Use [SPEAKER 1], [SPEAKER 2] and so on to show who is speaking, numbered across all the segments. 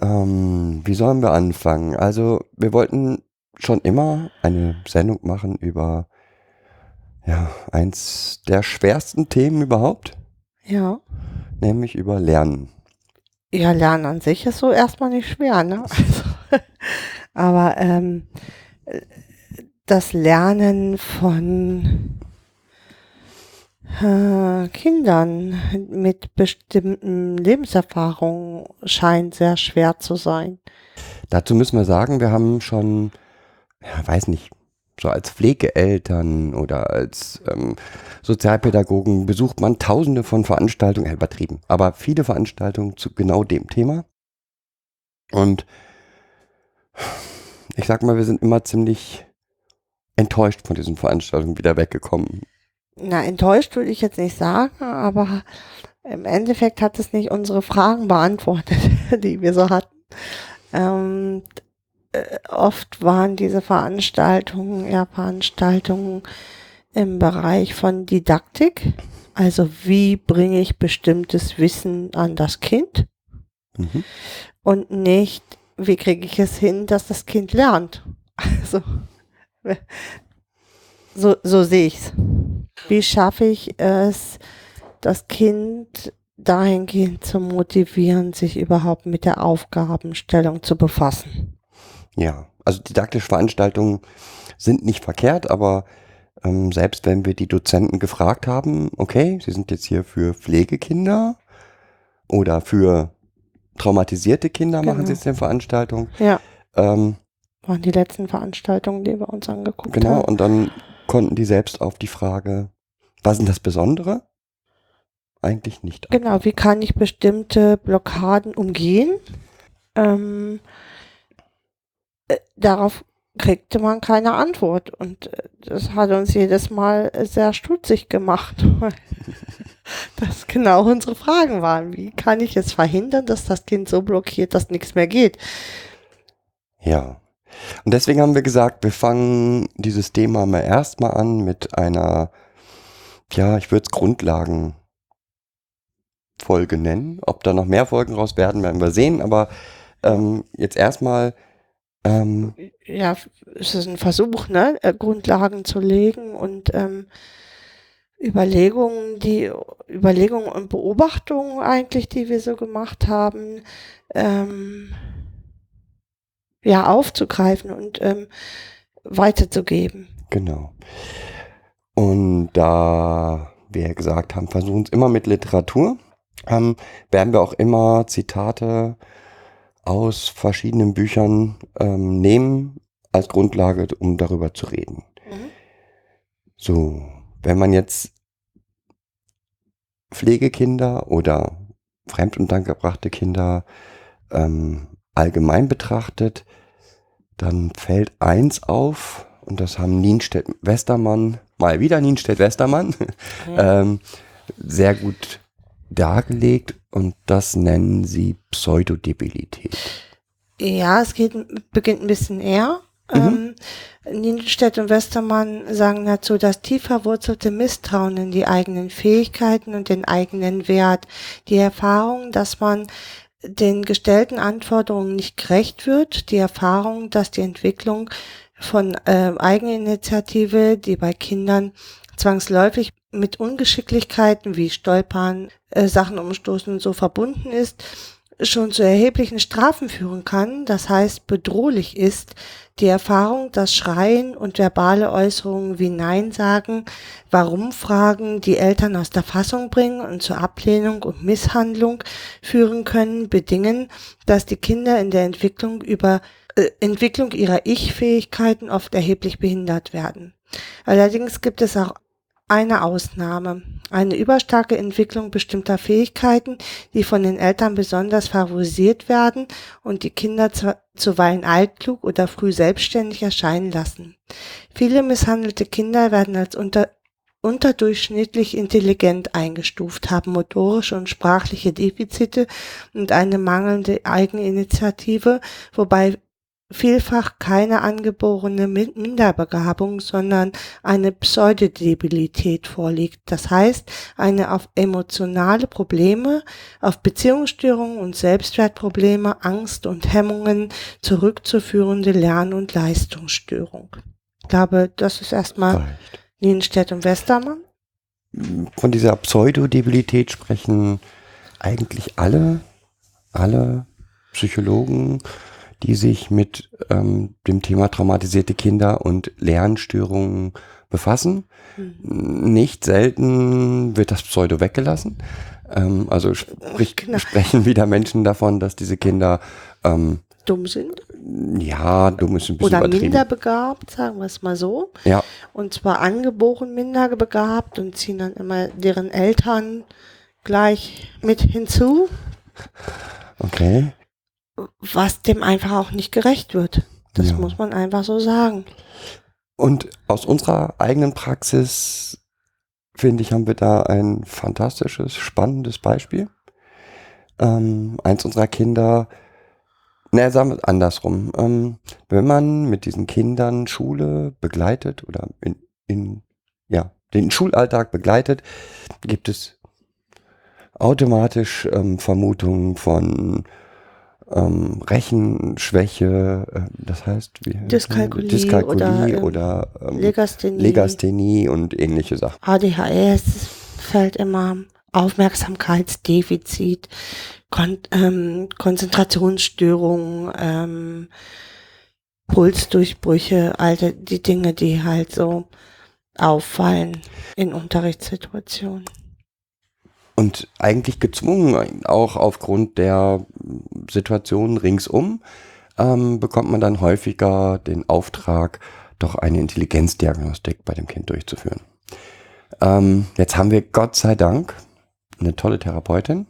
[SPEAKER 1] Ähm, wie sollen wir anfangen? Also, wir wollten schon immer eine Sendung machen über ja, eins der schwersten Themen überhaupt,
[SPEAKER 2] Ja.
[SPEAKER 1] nämlich über Lernen.
[SPEAKER 2] Ja, Lernen an sich ist so erstmal nicht schwer, ne? Also, aber ähm, äh, das Lernen von Kindern mit bestimmten Lebenserfahrungen scheint sehr schwer zu sein.
[SPEAKER 1] Dazu müssen wir sagen, wir haben schon, ja, weiß nicht, so als Pflegeeltern oder als ähm, Sozialpädagogen besucht man tausende von Veranstaltungen, ja, übertrieben, aber viele Veranstaltungen zu genau dem Thema. Und ich sag mal, wir sind immer ziemlich enttäuscht von diesen Veranstaltungen wieder weggekommen.
[SPEAKER 2] Na, enttäuscht würde ich jetzt nicht sagen, aber im Endeffekt hat es nicht unsere Fragen beantwortet, die wir so hatten. Ähm, äh, oft waren diese Veranstaltungen ja Veranstaltungen im Bereich von Didaktik. Also wie bringe ich bestimmtes Wissen an das Kind
[SPEAKER 1] Mhm.
[SPEAKER 2] und nicht, wie kriege ich es hin, dass das Kind lernt. Also so, so sehe ich es. Wie schaffe ich es, das Kind dahingehend zu motivieren, sich überhaupt mit der Aufgabenstellung zu befassen?
[SPEAKER 1] Ja, also didaktische Veranstaltungen sind nicht verkehrt, aber ähm, selbst wenn wir die Dozenten gefragt haben, okay, Sie sind jetzt hier für Pflegekinder oder für traumatisierte Kinder, machen
[SPEAKER 2] Genau.
[SPEAKER 1] Sie jetzt eine Veranstaltung.
[SPEAKER 2] Ja,
[SPEAKER 1] Ähm,
[SPEAKER 2] waren die letzten Veranstaltungen, die wir uns angeguckt
[SPEAKER 1] genau,
[SPEAKER 2] haben.
[SPEAKER 1] und dann konnten die selbst auf die Frage, was ist das Besondere? Eigentlich nicht.
[SPEAKER 2] Genau, wie kann ich bestimmte Blockaden umgehen? Ähm, äh, darauf kriegte man keine Antwort und äh, das hat uns jedes Mal sehr stutzig gemacht, weil das genau unsere Fragen waren. Wie kann ich es verhindern, dass das Kind so blockiert, dass nichts mehr geht?
[SPEAKER 1] Ja. Und deswegen haben wir gesagt, wir fangen dieses Thema mal erstmal an mit einer, ja, ich würde es Grundlagenfolge nennen. Ob da noch mehr Folgen raus werden, werden wir sehen. Aber ähm, jetzt erstmal, ähm,
[SPEAKER 2] Ja, es ist ein Versuch, ne, äh, Grundlagen zu legen und ähm, Überlegungen, die Überlegungen und Beobachtungen eigentlich, die wir so gemacht haben, ähm, ja, aufzugreifen und ähm, weiterzugeben.
[SPEAKER 1] genau. Und da wir gesagt haben, versuchen es immer mit Literatur, ähm, werden wir auch immer Zitate aus verschiedenen Büchern ähm, nehmen als Grundlage, um darüber zu reden. So, wenn man jetzt Pflegekinder oder fremduntergebrachte Kinder ähm, allgemein betrachtet, dann fällt eins auf, und das haben Nienstedt-Westermann, mal wieder Nienstedt-Westermann, ähm, sehr gut dargelegt und das nennen sie Pseudodebilität.
[SPEAKER 2] Ja, es geht, beginnt ein bisschen eher.
[SPEAKER 1] Mhm.
[SPEAKER 2] Ähm, Nienstedt und Westermann sagen dazu, das tief verwurzelte Misstrauen in die eigenen Fähigkeiten und den eigenen Wert, die Erfahrung, dass man den gestellten Anforderungen nicht gerecht wird, die Erfahrung, dass die Entwicklung von äh, Eigeninitiative, die bei Kindern zwangsläufig mit Ungeschicklichkeiten wie Stolpern, äh, Sachen umstoßen und so verbunden ist, schon zu erheblichen Strafen führen kann, das heißt bedrohlich ist, die Erfahrung, dass Schreien und verbale Äußerungen wie Nein sagen, Warum-Fragen die Eltern aus der Fassung bringen und zur Ablehnung und Misshandlung führen können, bedingen, dass die Kinder in der Entwicklung über äh, Entwicklung ihrer Ich-Fähigkeiten oft erheblich behindert werden. Allerdings gibt es auch eine Ausnahme. Eine überstarke Entwicklung bestimmter Fähigkeiten, die von den Eltern besonders favorisiert werden und die Kinder zuweilen altklug oder früh selbstständig erscheinen lassen. Viele misshandelte Kinder werden als unter unterdurchschnittlich intelligent eingestuft, haben motorische und sprachliche Defizite und eine mangelnde Eigeninitiative, wobei vielfach keine angeborene Minderbegabung, sondern eine Pseudodebilität vorliegt. Das heißt, eine auf emotionale Probleme, auf Beziehungsstörungen und Selbstwertprobleme, Angst und Hemmungen zurückzuführende Lern- und Leistungsstörung. Ich glaube, das ist erstmal. Nienstedt und Westermann.
[SPEAKER 1] Von dieser Pseudodebilität sprechen eigentlich alle, alle Psychologen, die sich mit ähm, dem Thema traumatisierte Kinder und Lernstörungen befassen. Mhm. Nicht selten wird das Pseudo weggelassen. Ähm, also sprich, genau. sprechen wieder Menschen davon, dass diese Kinder ähm,
[SPEAKER 2] dumm sind.
[SPEAKER 1] Ja, dumm ist ein bisschen
[SPEAKER 2] Oder minderbegabt, sagen wir es mal so.
[SPEAKER 1] Ja.
[SPEAKER 2] Und zwar angeboren minderbegabt und ziehen dann immer deren Eltern gleich mit hinzu.
[SPEAKER 1] Okay
[SPEAKER 2] was dem einfach auch nicht gerecht wird. Das ja. muss man einfach so sagen.
[SPEAKER 1] Und aus unserer eigenen Praxis, finde ich, haben wir da ein fantastisches, spannendes Beispiel. Ähm, eins unserer Kinder, naja, sagen wir es andersrum. Ähm, wenn man mit diesen Kindern Schule begleitet oder in, in ja, den Schulalltag begleitet, gibt es automatisch ähm, Vermutungen von ähm, Rechenschwäche, äh, das heißt wie
[SPEAKER 2] Dyskalkulie,
[SPEAKER 1] Dyskalkulie oder, oder ähm, Legasthenie. Legasthenie und ähnliche Sachen.
[SPEAKER 2] ADHS fällt immer Aufmerksamkeitsdefizit, Kon ähm, Konzentrationsstörungen, ähm, Pulsdurchbrüche, all die Dinge, die halt so auffallen in Unterrichtssituationen
[SPEAKER 1] und eigentlich gezwungen, auch aufgrund der Situation ringsum, ähm, bekommt man dann häufiger den Auftrag, doch eine Intelligenzdiagnostik bei dem Kind durchzuführen. Ähm, jetzt haben wir Gott sei Dank eine tolle Therapeutin,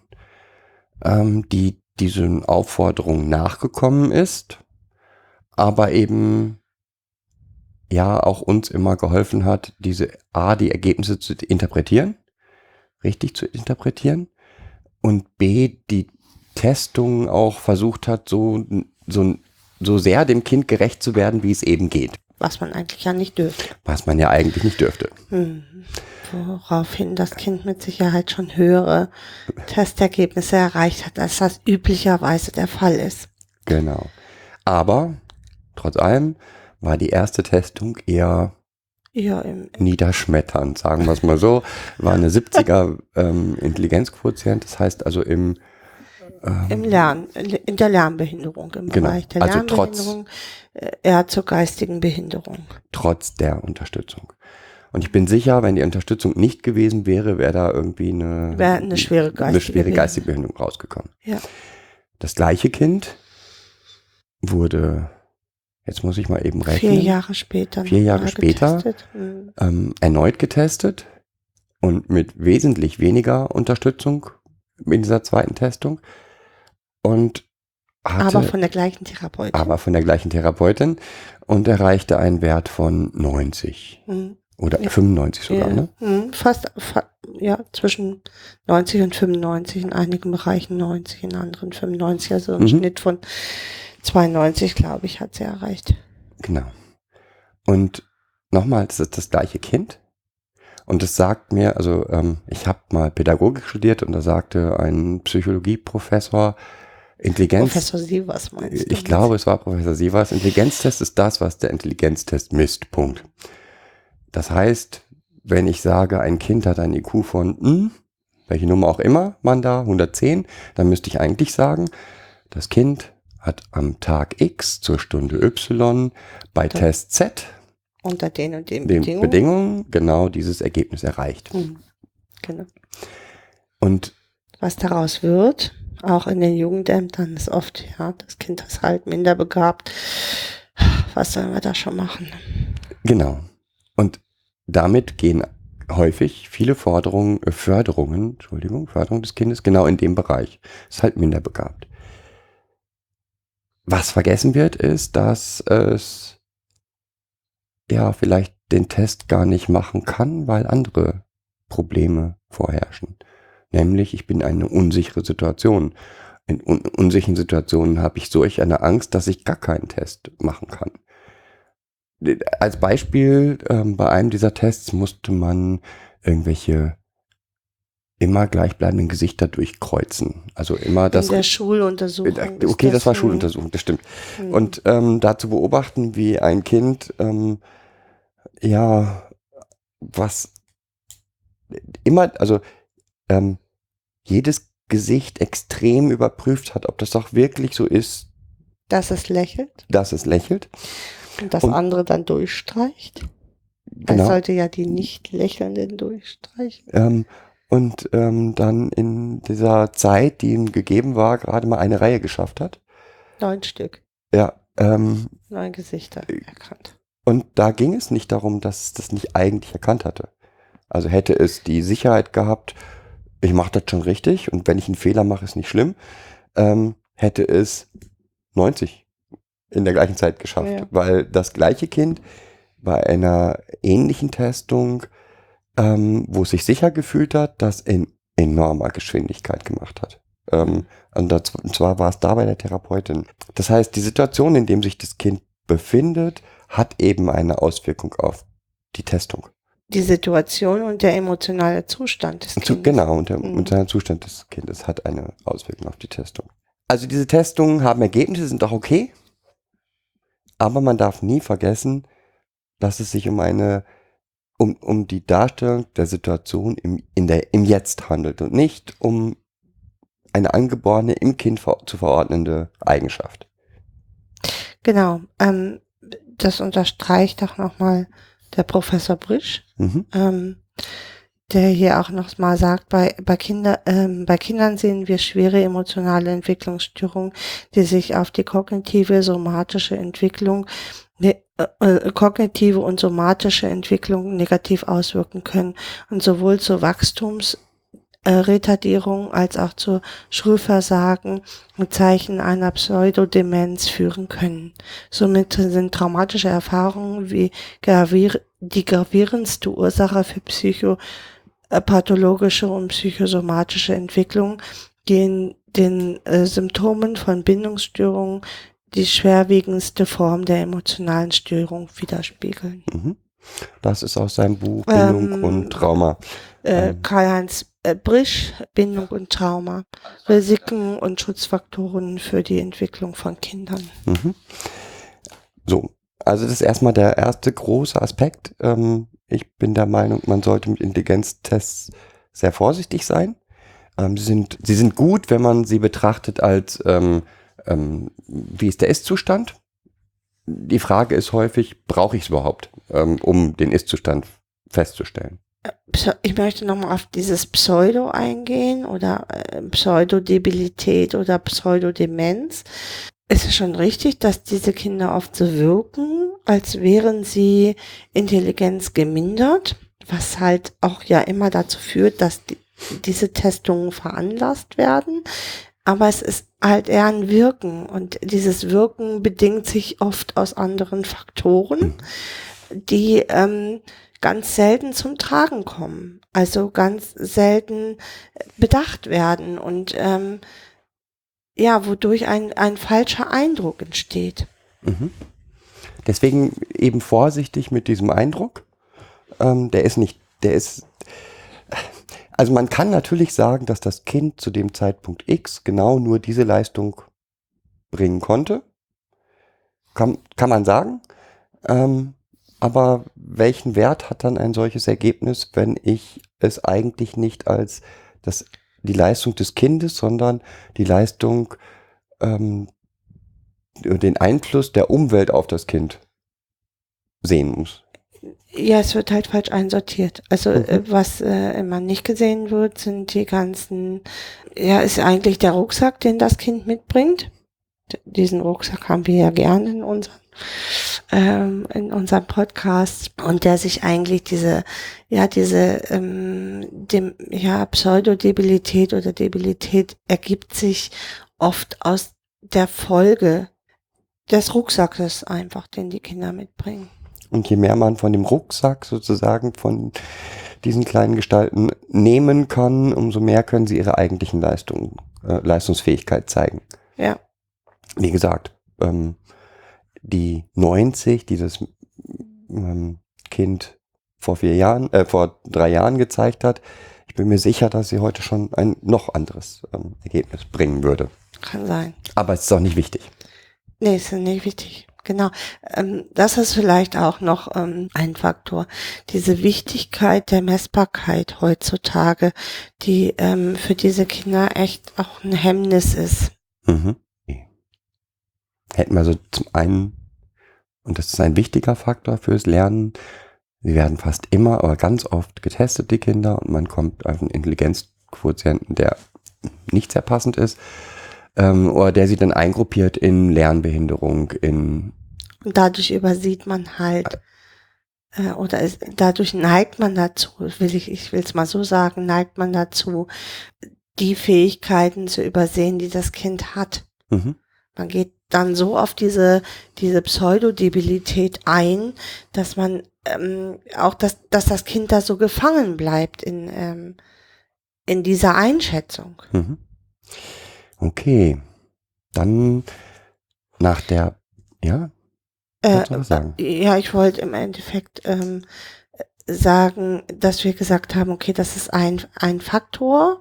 [SPEAKER 1] ähm, die diesen Aufforderungen nachgekommen ist, aber eben ja auch uns immer geholfen hat, diese A, die Ergebnisse zu interpretieren richtig zu interpretieren und B, die Testung auch versucht hat, so, so, so sehr dem Kind gerecht zu werden, wie es eben geht.
[SPEAKER 2] Was man eigentlich ja nicht dürfte.
[SPEAKER 1] Was man ja eigentlich nicht dürfte.
[SPEAKER 2] Hm. Woraufhin das Kind mit Sicherheit schon höhere Testergebnisse erreicht hat, als das üblicherweise der Fall ist.
[SPEAKER 1] Genau. Aber trotz allem war die erste Testung eher
[SPEAKER 2] ja, im,
[SPEAKER 1] niederschmetternd, sagen wir es mal so. War eine 70er ähm, Intelligenzquotient, das heißt also im
[SPEAKER 2] ähm, im Lern, in der Lernbehinderung, im genau, Bereich der also Lernbehinderung, trotz, äh, eher zur geistigen Behinderung.
[SPEAKER 1] Trotz der Unterstützung. Und ich bin sicher, wenn die Unterstützung nicht gewesen wäre, wäre da irgendwie eine,
[SPEAKER 2] wäre eine schwere
[SPEAKER 1] geistige, eine schwere geistige Behinderung rausgekommen.
[SPEAKER 2] Ja.
[SPEAKER 1] Das gleiche Kind wurde jetzt muss ich mal eben rechnen.
[SPEAKER 2] Vier Jahre später.
[SPEAKER 1] Vier Jahre später mhm. ähm, erneut getestet und mit wesentlich weniger Unterstützung in dieser zweiten Testung. Und hatte,
[SPEAKER 2] aber von der gleichen Therapeutin.
[SPEAKER 1] Aber von der gleichen Therapeutin und erreichte einen Wert von 90. Mhm. Oder ja. 95 sogar,
[SPEAKER 2] ja.
[SPEAKER 1] ne?
[SPEAKER 2] Mhm. Fast, fa ja, zwischen 90 und 95, in einigen Bereichen 90, in anderen 95, also ein mhm. Schnitt von 92, glaube ich, hat sie erreicht.
[SPEAKER 1] Genau. Und nochmal, das ist das gleiche Kind. Und es sagt mir, also ähm, ich habe mal Pädagogik studiert und da sagte ein Psychologieprofessor, Intelligenz.
[SPEAKER 2] Professor Sievers meinst
[SPEAKER 1] du? Ich glaube, es war Professor Sievers. Intelligenztest ist das, was der Intelligenztest misst. Punkt. Das heißt, wenn ich sage, ein Kind hat ein IQ von, hm, welche Nummer auch immer man da, 110, dann müsste ich eigentlich sagen, das Kind hat am Tag X zur Stunde Y bei da, Test Z
[SPEAKER 2] unter den und den,
[SPEAKER 1] den Bedingungen. Bedingungen genau dieses Ergebnis erreicht. Mhm.
[SPEAKER 2] Genau.
[SPEAKER 1] Und
[SPEAKER 2] was daraus wird, auch in den Jugendämtern ist oft, ja, das Kind ist halt minder begabt. Was sollen wir da schon machen?
[SPEAKER 1] Genau. Und damit gehen häufig viele Forderungen, äh, Förderungen, Entschuldigung, Förderung des Kindes genau in dem Bereich. Ist halt minder begabt. Was vergessen wird, ist, dass es ja vielleicht den Test gar nicht machen kann, weil andere Probleme vorherrschen. Nämlich, ich bin eine unsichere Situation. In un unsicheren Situationen habe ich solch eine Angst, dass ich gar keinen Test machen kann. Als Beispiel, ähm, bei einem dieser Tests musste man irgendwelche immer gleichbleibenden Gesichter durchkreuzen. Also immer das.
[SPEAKER 2] In der Schuluntersuchung.
[SPEAKER 1] Äh, okay, das war Schuluntersuchung, das stimmt.
[SPEAKER 2] Mhm.
[SPEAKER 1] Und ähm, da zu beobachten, wie ein Kind, ähm, ja, was immer, also ähm, jedes Gesicht extrem überprüft hat, ob das auch wirklich so ist,
[SPEAKER 2] Dass es lächelt
[SPEAKER 1] dass es lächelt.
[SPEAKER 2] und das
[SPEAKER 1] Und-
[SPEAKER 2] andere dann durchstreicht.
[SPEAKER 1] Genau.
[SPEAKER 2] Er sollte ja die nicht lächelnden durchstreichen.
[SPEAKER 1] Ähm, und ähm, dann in dieser Zeit, die ihm gegeben war, gerade mal eine Reihe geschafft hat.
[SPEAKER 2] Neun Stück,
[SPEAKER 1] Ja, ähm,
[SPEAKER 2] neun Gesichter erkannt.
[SPEAKER 1] und da ging es nicht darum, dass es das nicht eigentlich erkannt hatte. Also hätte es die Sicherheit gehabt, ich mache das schon richtig und wenn ich einen Fehler mache, ist nicht schlimm, ähm, hätte es 90 in der gleichen Zeit geschafft,
[SPEAKER 2] Ja.
[SPEAKER 1] weil das gleiche Kind bei einer ähnlichen Testung, ähm, wo es sich sicher gefühlt hat, das in enormer Geschwindigkeit gemacht hat. Ähm, und, das, und zwar war es da bei der Therapeutin. Das heißt, die Situation, in dem sich das Kind befindet, hat eben eine Auswirkung auf die Testung.
[SPEAKER 2] Die Situation und der emotionale Zustand des Kindes.
[SPEAKER 1] genau, und der,
[SPEAKER 2] Mhm.
[SPEAKER 1] und der Zustand des Kindes hat eine Auswirkung auf die Testung. Also diese Testungen haben Ergebnisse, sind auch okay, aber man darf nie vergessen, dass es sich um eine, um, um die Darstellung der Situation im, in der, im Jetzt handelt und nicht um eine angeborene, im Kind ver zu verordnende Eigenschaft.
[SPEAKER 2] Genau. Ähm, das unterstreicht auch nochmal der Professor Brisch.
[SPEAKER 1] Mhm.
[SPEAKER 2] ähm, der hier auch noch mal sagt, bei, bei, Kinder, ähm, bei Kindern sehen wir schwere emotionale Entwicklungsstörungen, die sich auf die kognitive, somatische Entwicklung, äh, äh, kognitive und somatische Entwicklung negativ auswirken können und sowohl zur Wachstums äh, Retardierung als auch zu Schulversagen mit Zeichen einer Pseudodemenz führen können. Somit sind traumatische Erfahrungen wie gravier die gravierendste Ursache für psychopathologische und psychosomatische Entwicklung, die in den äh, Symptomen von Bindungsstörungen die schwerwiegendste Form der emotionalen Störung widerspiegeln.
[SPEAKER 1] Mhm. Das ist aus seinem Buch Bindung
[SPEAKER 2] Ähm,
[SPEAKER 1] und Trauma.
[SPEAKER 2] Äh,
[SPEAKER 1] Ähm.
[SPEAKER 2] Karl-Heinz äh, Brisch, Bindung und Trauma, Risiken und Schutzfaktoren für die Entwicklung von Kindern.
[SPEAKER 1] Mhm. So, also das ist erstmal der erste große Aspekt. Ähm, ich bin der Meinung, man sollte mit Intelligenztests sehr vorsichtig sein. Ähm, sie, sind, sie sind gut, wenn man sie betrachtet als, ähm, wie ist der Ist-Zustand? Die Frage ist häufig, brauche ich es überhaupt, ähm, um den Ist-Zustand festzustellen?
[SPEAKER 2] Pse- Ich möchte nochmal auf dieses Pseudo eingehen oder äh, Pseudodebilität oder Pseudodemenz. Es ist schon richtig, dass diese Kinder oft so wirken, als wären sie Intelligenz gemindert, was halt auch ja immer dazu führt, dass die, diese Testungen veranlasst werden. Aber es ist halt eher ein Wirken und dieses Wirken bedingt sich oft aus anderen Faktoren, die ähm, ganz selten zum Tragen kommen, also ganz selten bedacht werden und ähm, ja, wodurch ein, ein falscher Eindruck entsteht.
[SPEAKER 1] Mhm. Deswegen eben vorsichtig mit diesem Eindruck. Ähm, der ist nicht, der ist. Also man kann natürlich sagen, dass das Kind zu dem Zeitpunkt X genau nur diese Leistung bringen konnte. Kann, kann man sagen. Ähm, aber welchen Wert hat dann ein solches Ergebnis, wenn ich es eigentlich nicht als das, die Leistung des Kindes, sondern die Leistung ähm, den Einfluss der Umwelt auf das Kind sehen muss.
[SPEAKER 2] Ja, es wird halt falsch einsortiert. Also
[SPEAKER 1] Mhm.
[SPEAKER 2] äh, was äh, immer nicht gesehen wird, sind die ganzen, ja, ist eigentlich der Rucksack, den das Kind mitbringt. D- Diesen Rucksack haben wir ja gerne in unseren, ähm, in unserem Podcast und der sich eigentlich diese, ja, diese, ähm, dem, ja, Pseudodebilität oder Debilität ergibt sich oft aus der Folge des Rucksackes einfach, den die Kinder mitbringen.
[SPEAKER 1] Und je mehr man von dem Rucksack sozusagen von diesen kleinen Gestalten nehmen kann, umso mehr können sie ihre eigentlichen Leistungen, äh, Leistungsfähigkeit zeigen.
[SPEAKER 2] Ja.
[SPEAKER 1] Wie gesagt, ähm, die 90, die das ähm, Kind vor vier Jahren, äh, vor drei Jahren gezeigt hat, ich bin mir sicher, dass sie heute schon ein noch anderes ähm, Ergebnis bringen würde.
[SPEAKER 2] Kann sein.
[SPEAKER 1] Aber es ist auch nicht wichtig.
[SPEAKER 2] Nee, ist ja nicht wichtig. Genau. Ähm, das ist vielleicht auch noch ähm, ein Faktor. Diese Wichtigkeit der Messbarkeit heutzutage, die ähm, für diese Kinder echt auch ein Hemmnis ist.
[SPEAKER 1] Mhm. Hätten wir so zum einen, und das ist ein wichtiger Faktor fürs Lernen, sie werden fast immer, aber ganz oft getestet, die Kinder, und man kommt auf einen Intelligenzquotienten, der nicht sehr passend ist, oder der sie dann eingruppiert in Lernbehinderung, in
[SPEAKER 2] Und dadurch übersieht man halt, äh, oder es, dadurch neigt man dazu, will ich, ich will es mal so sagen, neigt man dazu, die Fähigkeiten zu übersehen, die das Kind hat.
[SPEAKER 1] mhm.
[SPEAKER 2] Man geht dann so auf diese, diese Pseudodebilität ein, dass man ähm, auch, dass, dass das Kind da so gefangen bleibt in, ähm, in dieser Einschätzung.
[SPEAKER 1] Mhm. Okay. Dann nach der, ja,
[SPEAKER 2] Äh, ja, ich wollte im Endeffekt ähm, sagen, dass wir gesagt haben, okay, das ist ein, ein Faktor.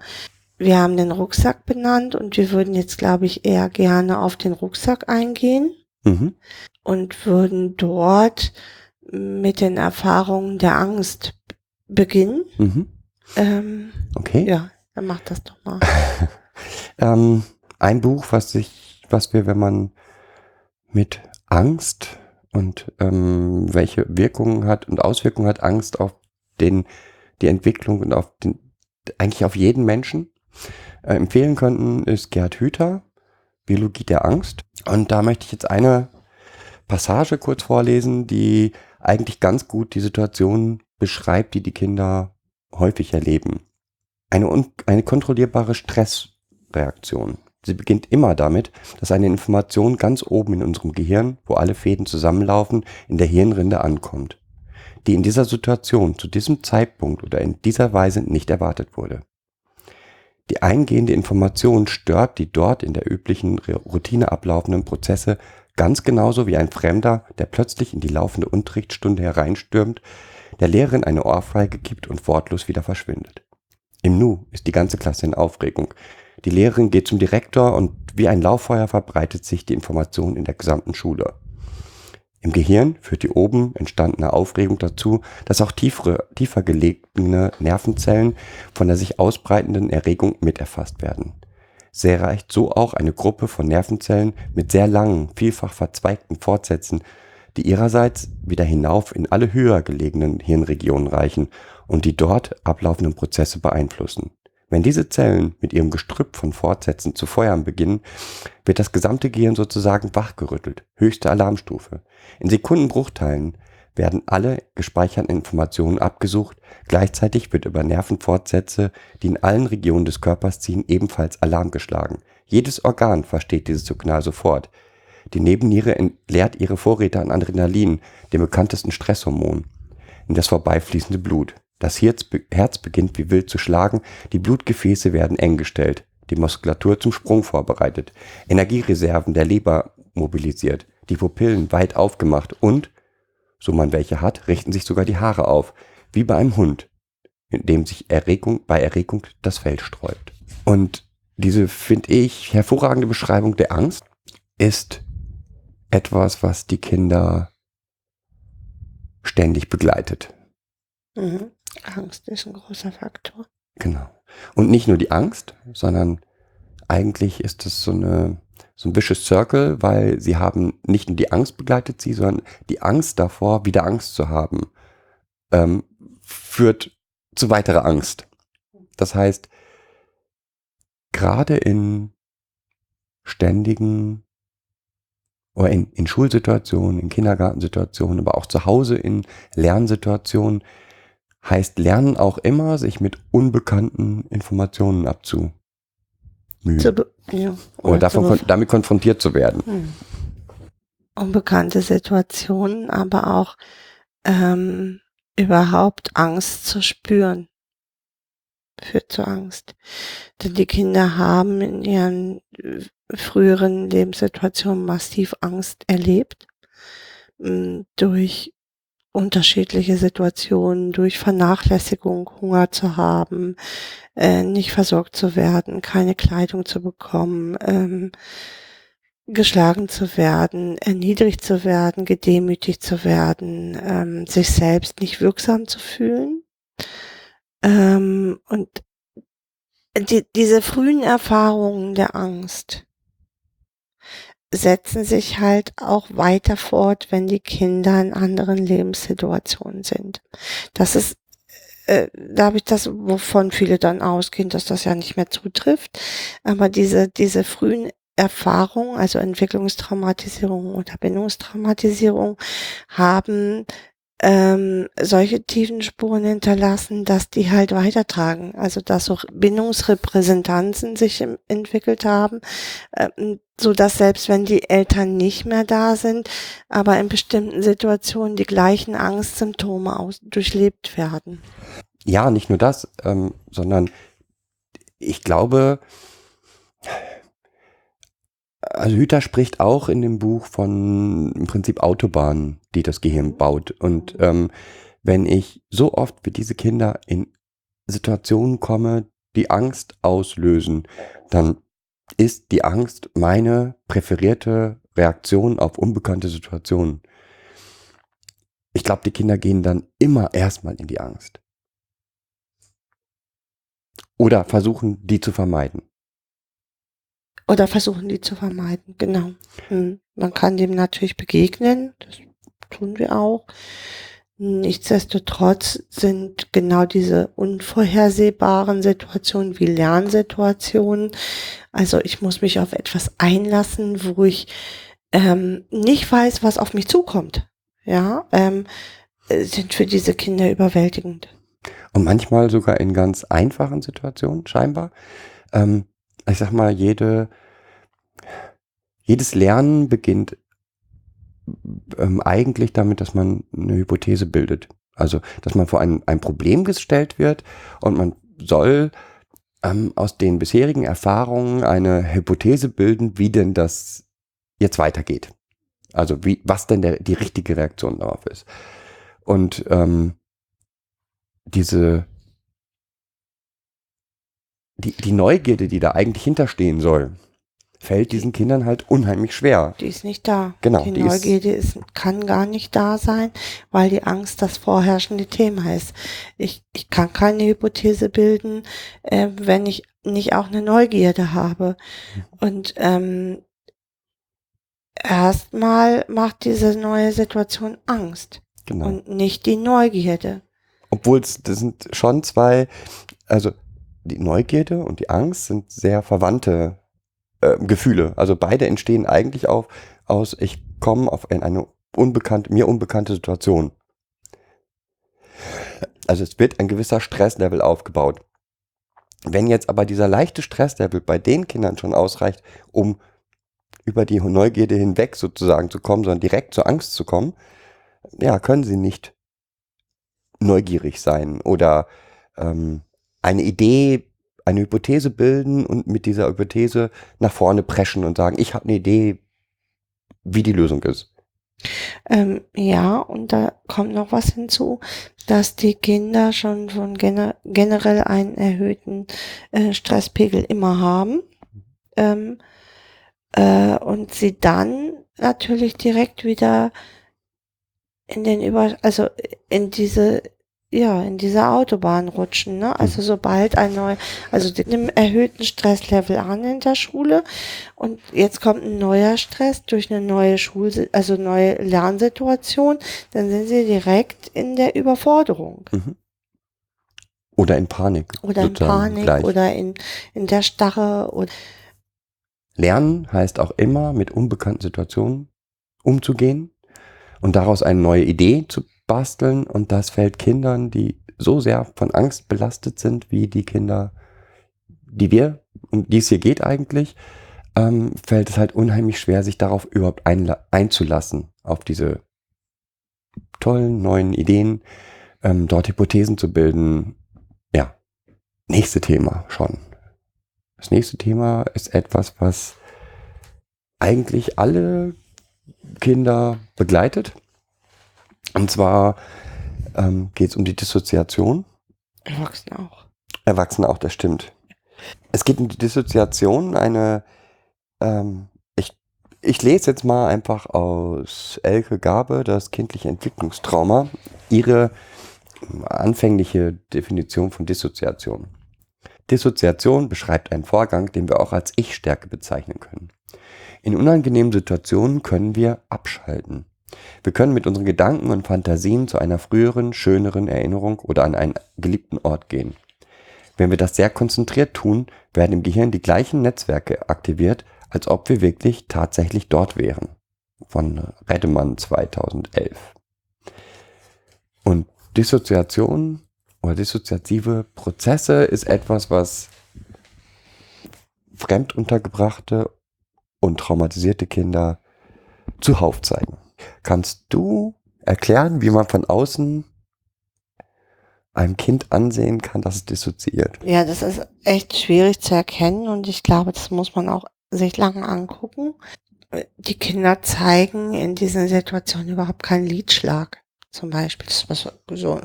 [SPEAKER 2] Wir haben den Rucksack benannt und wir würden jetzt, glaube ich, eher gerne auf den Rucksack eingehen.
[SPEAKER 1] mhm.
[SPEAKER 2] und würden dort mit den Erfahrungen der Angst beginnen.
[SPEAKER 1] Mhm.
[SPEAKER 2] Ähm,
[SPEAKER 1] okay.
[SPEAKER 2] ja, dann mach das doch mal.
[SPEAKER 1] Ähm, ein Buch, was sich, was wir, wenn man mit Angst und ähm, welche Wirkungen hat und Auswirkungen hat Angst auf den, die Entwicklung und auf den, eigentlich auf jeden Menschen äh, empfehlen könnten, ist Gerd Hüther, Biologie der Angst. Und da möchte ich jetzt eine Passage kurz vorlesen, die eigentlich ganz gut die Situation beschreibt, die die Kinder häufig erleben. Eine, eine kontrollierbare Stressreaktion. Sie beginnt immer damit, dass eine Information ganz oben in unserem Gehirn, wo alle Fäden zusammenlaufen, in der Hirnrinde ankommt, die in dieser Situation zu diesem Zeitpunkt oder in dieser Weise nicht erwartet wurde. Die eingehende Information stört die dort in der üblichen Routine ablaufenden Prozesse ganz genauso wie ein Fremder, der plötzlich in die laufende Unterrichtsstunde hereinstürmt, der Lehrerin eine Ohrfeige gibt und wortlos wieder verschwindet. Im Nu ist die ganze Klasse in Aufregung. Die Lehrerin geht zum Direktor und wie ein Lauffeuer verbreitet sich die Information in der gesamten Schule. Im Gehirn führt die oben entstandene Aufregung dazu, dass auch tiefere, tiefer gelegene Nervenzellen von der sich ausbreitenden Erregung miterfasst werden. Sehr reicht so auch eine Gruppe von Nervenzellen mit sehr langen, vielfach verzweigten Fortsätzen, die ihrerseits wieder hinauf in alle höher gelegenen Hirnregionen reichen und die dort ablaufenden Prozesse beeinflussen. Wenn diese Zellen mit ihrem Gestrüpp von Fortsätzen zu feuern beginnen, wird das gesamte Gehirn sozusagen wachgerüttelt, höchste Alarmstufe. In Sekundenbruchteilen werden alle gespeicherten Informationen abgesucht, gleichzeitig wird über Nervenfortsätze, die in allen Regionen des Körpers ziehen, ebenfalls Alarm geschlagen. Jedes Organ versteht dieses Signal sofort. Die Nebenniere entleert ihre Vorräte an Adrenalin, dem bekanntesten Stresshormon, in das vorbeifließende Blut. Das Herz, be Herz beginnt wie wild zu schlagen, die Blutgefäße werden eng gestellt, die Muskulatur zum Sprung vorbereitet, Energiereserven der Leber mobilisiert, die Pupillen weit aufgemacht und, so man welche hat, richten sich sogar die Haare auf, wie bei einem Hund, in dem sich Erregung, bei Erregung das Fell sträubt. Und diese, finde ich, hervorragende Beschreibung der Angst ist etwas, was die Kinder ständig begleitet.
[SPEAKER 2] Mhm. Angst ist ein großer Faktor.
[SPEAKER 1] Genau. Und nicht nur die Angst, sondern eigentlich ist es so eine so ein vicious circle, weil sie haben nicht nur die Angst begleitet sie, sondern die Angst davor, wieder Angst zu haben, ähm, führt zu weiterer Angst. Das heißt, gerade in ständigen oder in, in Schulsituationen, in Kindergartensituationen, aber auch zu Hause in Lernsituationen, heißt Lernen auch immer, sich mit unbekannten Informationen abzumühen.
[SPEAKER 2] Ja,
[SPEAKER 1] oder davon, kon damit konfrontiert zu werden.
[SPEAKER 2] Hm. Unbekannte Situationen, aber auch ähm, überhaupt Angst zu spüren. Führt zu Angst. Denn die Kinder haben in ihren äh, früheren Lebenssituationen massiv Angst erlebt. m, Durch unterschiedliche Situationen, durch Vernachlässigung, Hunger zu haben, äh, nicht versorgt zu werden, keine Kleidung zu bekommen, ähm, geschlagen zu werden, erniedrigt zu werden, gedemütigt zu werden, ähm, sich selbst nicht wirksam zu fühlen. Ähm, und die, diese frühen Erfahrungen der Angst setzen sich halt auch weiter fort, wenn die Kinder in anderen Lebenssituationen sind. Das ist, äh, da habe ich das, wovon viele dann ausgehen, dass das ja nicht mehr zutrifft. Aber diese, diese frühen Erfahrungen, also Entwicklungstraumatisierung oder Bindungstraumatisierung, haben ähm, solche tiefen Spuren hinterlassen, dass die halt weitertragen. Also dass so Bindungsrepräsentanzen sich im, entwickelt haben, ähm, so dass selbst wenn die Eltern nicht mehr da sind, aber in bestimmten Situationen die gleichen Angstsymptome aus, durchlebt werden.
[SPEAKER 1] Ja, nicht nur das, ähm, sondern ich glaube, also Hüter spricht auch in dem Buch von im Prinzip Autobahnen, die das Gehirn baut. Und ähm, wenn ich so oft wie diese Kinder in Situationen komme, die Angst auslösen, dann ist die Angst meine präferierte Reaktion auf unbekannte Situationen. Ich glaube, die Kinder gehen dann immer erstmal in die Angst. Oder versuchen, die zu vermeiden.
[SPEAKER 2] Oder versuchen die zu vermeiden, genau. Hm. Man kann dem natürlich begegnen, das tun wir auch. Nichtsdestotrotz sind genau diese unvorhersehbaren Situationen wie Lernsituationen. Also ich muss mich auf etwas einlassen, wo ich ähm, nicht weiß, was auf mich zukommt. Ja, ähm, äh, sind für diese Kinder überwältigend.
[SPEAKER 1] Und manchmal sogar in ganz einfachen Situationen, scheinbar. Ähm, ich sag mal, jede, jedes Lernen beginnt ähm, eigentlich damit, dass man eine Hypothese bildet. Also, dass man vor ein, ein Problem gestellt wird und man soll ähm, aus den bisherigen Erfahrungen eine Hypothese bilden, wie denn das jetzt weitergeht. Also, wie, was denn der, die richtige Reaktion darauf ist. Und ähm, diese die, die Neugierde, die da eigentlich hinterstehen soll, fällt diesen Kindern halt unheimlich schwer.
[SPEAKER 2] Die ist nicht da.
[SPEAKER 1] Genau,
[SPEAKER 2] Die
[SPEAKER 1] die
[SPEAKER 2] Neugierde ist, kann gar nicht da sein, weil die Angst das vorherrschende Thema ist. Ich, ich kann keine Hypothese bilden, äh, wenn ich nicht auch eine Neugierde habe. Und ähm, erstmal macht diese neue Situation Angst
[SPEAKER 1] Genau.
[SPEAKER 2] und nicht die Neugierde.
[SPEAKER 1] Obwohl es, das sind schon zwei, also die Neugierde und die Angst sind sehr verwandte äh, Gefühle. Also beide entstehen eigentlich auch aus, ich komme auf in eine unbekannte, mir unbekannte Situation. Also es wird ein gewisser Stresslevel aufgebaut. Wenn jetzt aber dieser leichte Stresslevel bei den Kindern schon ausreicht, um über die Neugierde hinweg sozusagen zu kommen, sondern direkt zur Angst zu kommen, ja, können sie nicht neugierig sein oder ähm, eine Idee, eine Hypothese bilden und mit dieser Hypothese nach vorne preschen und sagen, ich habe eine Idee, wie die Lösung ist.
[SPEAKER 2] Ähm, ja, und da kommt noch was hinzu, dass die Kinder schon von gener generell einen erhöhten äh, Stresspegel immer haben. Ähm, äh, und sie dann natürlich direkt wieder in den Über, also in diese, ja, in diese Autobahn rutschen, ne? Also sobald ein neu, also die nehmen erhöhten Stresslevel an in der Schule und jetzt kommt ein neuer Stress durch eine neue Schul, also neue Lernsituation, dann sind sie direkt in der Überforderung
[SPEAKER 1] Oder in Panik.
[SPEAKER 2] oder in Panik
[SPEAKER 1] gleich.
[SPEAKER 2] oder in, in der Starre oder
[SPEAKER 1] Lernen heißt auch immer mit unbekannten Situationen umzugehen und daraus eine neue Idee zu basteln. Und das fällt Kindern, die so sehr von Angst belastet sind, wie die Kinder, die wir, um die es hier geht eigentlich, ähm, fällt es halt unheimlich schwer, sich darauf überhaupt einzulassen, auf diese tollen neuen Ideen, ähm, dort Hypothesen zu bilden. Ja, nächste Thema schon. Das nächste Thema ist etwas, was eigentlich alle Kinder begleitet. Und zwar ähm, geht es um die Dissoziation.
[SPEAKER 2] Erwachsene auch.
[SPEAKER 1] Erwachsene auch, das stimmt. Es geht um die Dissoziation, eine, ähm, ich, ich lese jetzt mal einfach aus Elke Gabe, das kindliche Entwicklungstrauma, ihre anfängliche Definition von Dissoziation. Dissoziation beschreibt einen Vorgang, den wir auch als Ich-Stärke bezeichnen können. In unangenehmen Situationen können wir abschalten. Wir können mit unseren Gedanken und Fantasien zu einer früheren, schöneren Erinnerung oder an einen geliebten Ort gehen. Wenn wir das sehr konzentriert tun, werden im Gehirn die gleichen Netzwerke aktiviert, als ob wir wirklich tatsächlich dort wären. Von Redemann 2011. Und Dissoziation oder dissoziative Prozesse ist etwas, was fremd untergebrachte und traumatisierte Kinder zuhauf zeigen. Kannst du erklären, wie man von außen einem Kind ansehen kann, dass es dissoziiert?
[SPEAKER 2] Ja, das ist echt schwierig zu erkennen und ich glaube, das muss man auch sich lange angucken. Die Kinder zeigen in diesen Situationen überhaupt keinen Liedschlag zum Beispiel, das was so